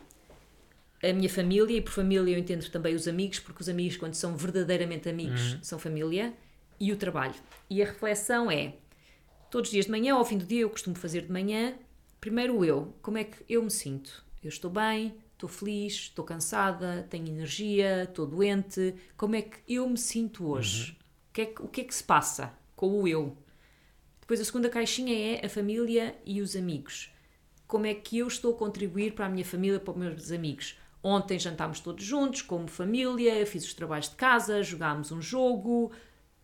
a minha família, e por família eu entendo também os amigos, porque os amigos, quando são verdadeiramente amigos, uhum. são família e o trabalho. E a reflexão é: todos os dias de manhã, ao fim do dia, eu costumo fazer de manhã, primeiro eu, como é que eu me sinto? Eu estou bem, estou feliz, estou cansada, tenho energia, estou doente, como é que eu me sinto hoje? Uhum. O, que é que, o que é que se passa com o eu? Depois a segunda caixinha é a família e os amigos. Como é que eu estou a contribuir para a minha família, para os meus amigos? Ontem jantámos todos juntos, como família, fiz os trabalhos de casa, jogámos um jogo,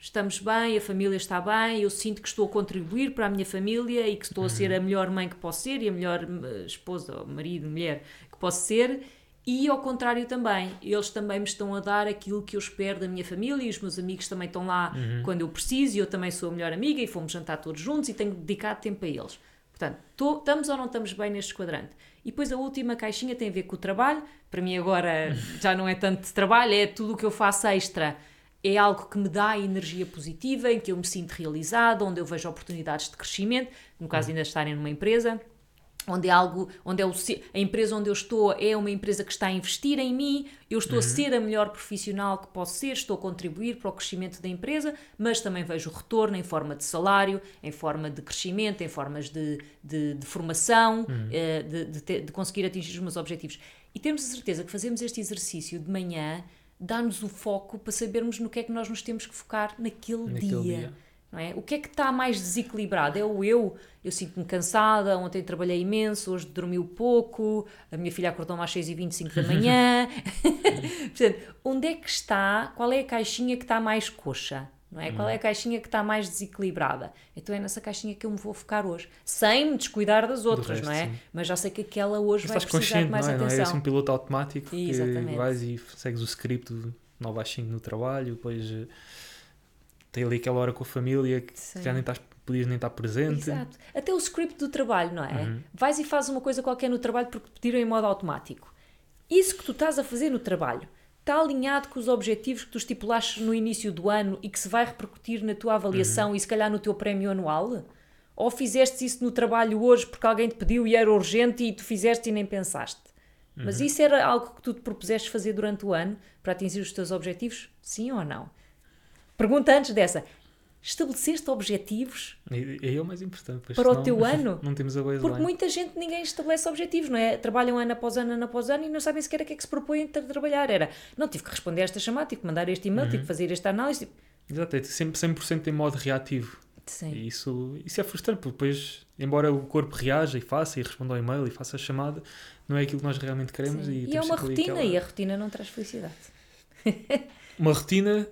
estamos bem, a família está bem, eu sinto que estou a contribuir para a minha família e que estou a ser a uhum. melhor mãe que posso ser e a melhor eh, esposa, ou marido, mulher que posso ser. E ao contrário também, eles também me estão a dar aquilo que eu espero da minha família e os meus amigos também estão lá uhum. quando eu preciso e eu também sou a melhor amiga e fomos jantar todos juntos e tenho dedicado tempo a eles. Portanto, tô, estamos ou não estamos bem neste quadrante? E depois a última caixinha tem a ver com o trabalho. Para mim agora já não é tanto trabalho, é tudo o que eu faço extra é algo que me dá energia positiva, em que eu me sinto realizada, onde eu vejo oportunidades de crescimento, no caso ainda estarem numa empresa, onde é algo, onde é o, a empresa onde eu estou é uma empresa que está a investir em mim, eu estou uhum. a ser a melhor profissional que posso ser, estou a contribuir para o crescimento da empresa, mas também vejo o retorno em forma de salário, em forma de crescimento, em formas de, de, de formação, uhum. Eh, de, de, de conseguir atingir os meus objetivos. E temos a certeza que fazemos este exercício de manhã dá-nos o foco para sabermos no que é que nós nos temos que focar naquele, naquele dia. dia. Não é? O que é que está mais desequilibrado? É o eu? Eu sinto-me cansada, ontem trabalhei imenso, hoje dormiu pouco, a minha filha acordou-me às 6h25 da manhã. Portanto, onde é que está, qual é a caixinha que está mais coxa? Não é? Hum. Qual é a caixinha que está mais desequilibrada? Então é nessa caixinha que eu me vou focar hoje, sem me descuidar das outras, resto, não é? Sim. Mas já sei que aquela hoje Mas vai precisar de mais não é? atenção. Não é assim um piloto automático que vais e segues o script 9 às 5 no trabalho, depois eh, tem ali aquela hora com a família que sim. já nem estás podias nem estar presente. Exato. Até o script do trabalho, não é? Uhum. Vais e fazes uma coisa qualquer no trabalho porque te pediram em modo automático. Isso que tu estás a fazer no trabalho está alinhado com os objetivos que tu estipulaste no início do ano e que se vai repercutir na tua avaliação uhum. e se calhar no teu prémio anual? Ou fizeste isso no trabalho hoje porque alguém te pediu e era urgente e tu fizeste e nem pensaste? Uhum. Mas isso era algo que tu te propuseste fazer durante o ano para atingir os teus objetivos? Sim ou não? Pergunta antes dessa estabeleceste objetivos é, é o mais importante para o teu ano não temos a baseline. porque muita gente ninguém estabelece objetivos não é trabalham ano após ano ano após ano e não sabem sequer a que é que se propõem a trabalhar era não tive que responder a esta chamada tive que mandar este e-mail uhum. tive que fazer esta análise exato é sempre 100% em modo reativo Sim. E isso, isso é frustrante, porque depois, embora o corpo reaja e faça e responda ao e-mail e faça a chamada, não é aquilo que nós realmente queremos. Sim. E, e é uma rotina aquela... e a rotina não traz felicidade. uma rotina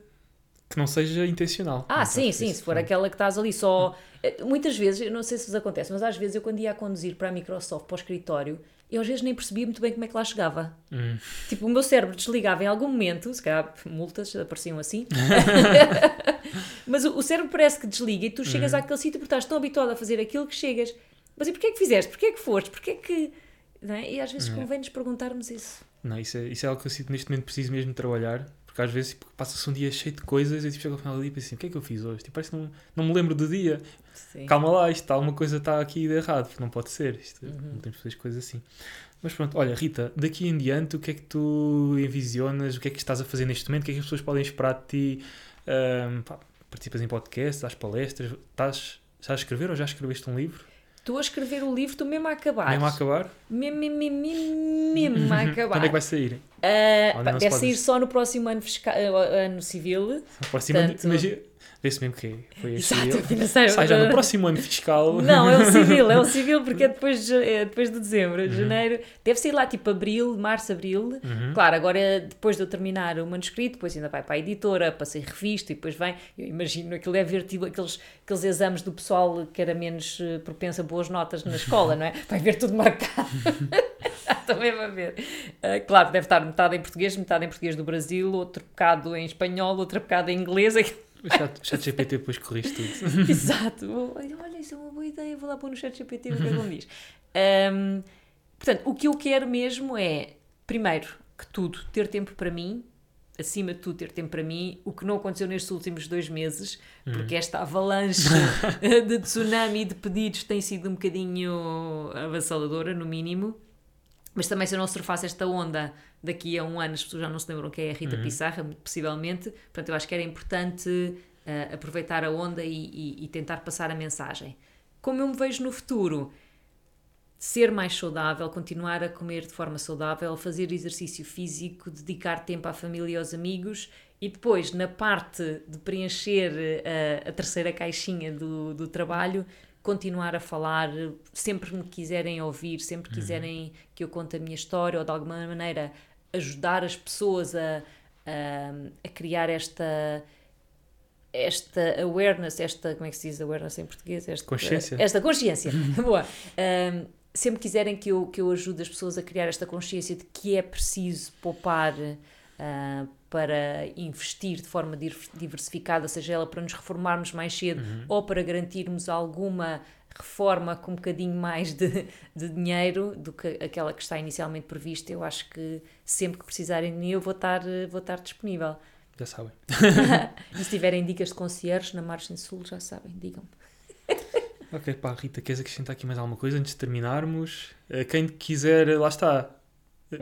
que não seja intencional. Ah, sim, sim, se for aquela que estás ali só. Eh, muitas vezes, eu não sei se vos acontece, mas às vezes eu quando ia a conduzir para a Microsoft, para o escritório, eu às vezes nem percebia muito bem como é que lá chegava. Hum. Tipo, o meu cérebro desligava em algum momento, se calhar multas apareciam assim, mas o, o cérebro parece que desliga e tu chegas Uhum. àquele sítio porque estás tão habituado a fazer aquilo que chegas. Mas e porquê é que fizeste? Porquê é que foste? Porquê é que. Não é? E às vezes convém-nos perguntarmos isso. Não, isso é, isso é algo que eu sinto neste momento preciso mesmo de trabalhar, porque às vezes tipo, passa-se um dia cheio de coisas e tipo, chego ao final do dia e penso assim, o que é que eu fiz hoje? Tipo, parece que não, não me lembro do dia. Sim. Calma lá, isto, alguma coisa está aqui de errado, porque não pode ser. Isto, Uhum. Não temos que fazer as coisas assim. Mas pronto, olha, Rita, daqui em diante, o que é que tu envisionas? O que é que estás a fazer neste momento? O que é que as pessoas podem esperar de ti? Ahm, pá, participas em podcasts, dás palestras? Estás, estás a escrever ou já escreveste um livro? Estou a escrever o livro, estou mesmo a acabar. Mesmo a acabar? Mesmo, mesmo, mesmo, mesmo, a acabar. Quando é que vai sair? Não se deve sair só no próximo ano, fiscal, ah, ano civil. Próximo ano, Portanto- imagina, vê-se mesmo que é. foi este Exato, o financeiro. Sai já no próximo ano fiscal. Não, é o civil, é o civil porque é depois de, é depois de dezembro, Uhum. janeiro. Deve sair lá tipo abril, março, abril. Uhum. Claro, agora depois de eu terminar o manuscrito, depois ainda vai para a editora, para ser revisto e depois vem. Eu imagino aquilo deve ver tipo aqueles, aqueles exames do pessoal que era menos eh, propenso a boas notas na escola, não é? Vai ver tudo marcado. Também vai ver. Ah, claro, deve estar metade em português, metade em português do Brasil, outro bocado em espanhol, outro bocado em inglês. O chat, GPT depois corrige tudo. Exato. Olha, olha, isso é uma boa ideia, vou lá pôr no chat GPT o que é que ele diz. Ahm, portanto, o que eu quero mesmo é, primeiro que tudo, ter tempo para mim, acima de tudo, ter tempo para mim, o que não aconteceu nestes últimos dois meses, porque esta avalanche de tsunami de pedidos tem sido um bocadinho avassaladora, no mínimo. Mas também se eu não surfasse esta onda daqui a um ano, as pessoas já não se lembram quem é a Rita Pissarra, muito possivelmente. Portanto, eu acho que era importante eh, aproveitar a onda e, e- e tentar passar a mensagem. Como eu me vejo no futuro, ser mais saudável, continuar a comer de forma saudável, fazer exercício físico, dedicar tempo à família e aos amigos e depois, na parte de preencher eh, a, a terceira caixinha do, do trabalho, continuar a falar, sempre me quiserem ouvir, sempre quiserem que eu conte a minha história ou de alguma maneira ajudar as pessoas a, a, a criar esta esta awareness, esta, como é que se diz awareness em português? Esta, Consciência. Esta consciência, boa. Um, sempre quiserem que eu, que eu ajude as pessoas a criar esta consciência de que é preciso poupar ah, para investir de forma diversificada, seja ela para nos reformarmos mais cedo ou para garantirmos alguma reforma com um bocadinho mais de, de dinheiro do que aquela que está inicialmente prevista, eu acho que sempre que precisarem de mim eu vou estar, vou estar disponível. Já sabem. e se tiverem dicas de concierge na Margem Sul, já sabem, digam-me. Ok, pá, Rita, queres acrescentar aqui mais alguma coisa antes de terminarmos? Eh, Quem quiser, lá está,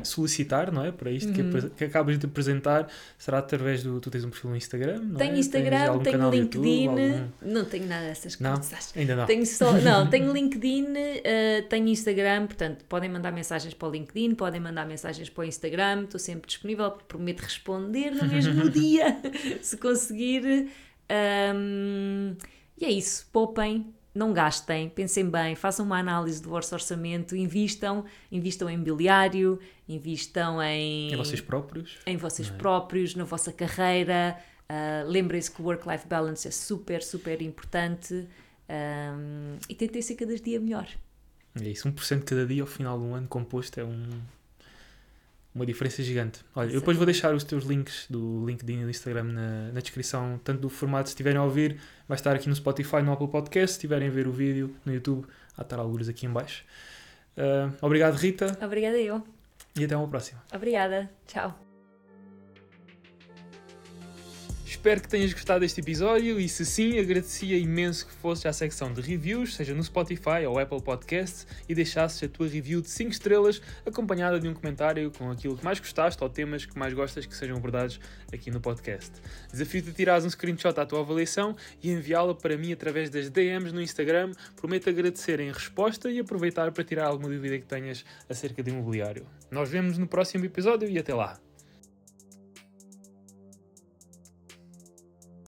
solicitar, não é? Para isto que, Uhum. que acabas de apresentar, será através do. Tu tens um perfil no Instagram? Não Tenho é? Instagram, tenho no YouTube, LinkedIn, algum- não tenho nada dessas Não? coisas. Ainda não. Tenho só, não, tenho LinkedIn, eh, tenho Instagram, portanto, podem mandar mensagens para o LinkedIn, podem mandar mensagens para o Instagram, estou sempre disponível, prometo responder no mesmo dia, se conseguir. Ahm, e é isso, poupem, não gastem, pensem bem, façam uma análise do vosso orçamento, invistam, invistam em mobiliário, invistam em Em vocês próprios? em vocês é? próprios, na vossa carreira. Ah, Lembrem-se que o work-life balance é super, super importante Ahm, e tentem ser cada dia melhor. É isso, 1% cada dia ao final de um ano composto é um, uma diferença gigante. Olha, eu depois vou deixar os teus links do LinkedIn e do Instagram na, na descrição, tanto do formato, se estiverem a ouvir, vai estar aqui no Spotify, no Apple Podcast, se estiverem a ver o vídeo no YouTube, há estar alguns aqui em baixo. Ah, obrigado, Rita, Obrigada eu. E até uma próxima. Obrigada. Tchau. Espero que tenhas gostado deste episódio e se sim, agradecia imenso que fosses à secção de reviews, seja no Spotify ou Apple Podcasts, e deixasses a tua review de 5 estrelas acompanhada de um comentário com aquilo que mais gostaste ou temas que mais gostas que sejam abordados aqui no podcast. Desafio-te a tirares um screenshot à tua avaliação e enviá-la para mim através das DMs no Instagram. Prometo agradecer em resposta e aproveitar para tirar alguma dúvida que tenhas acerca de imobiliário. Nós vemos no próximo episódio e até lá!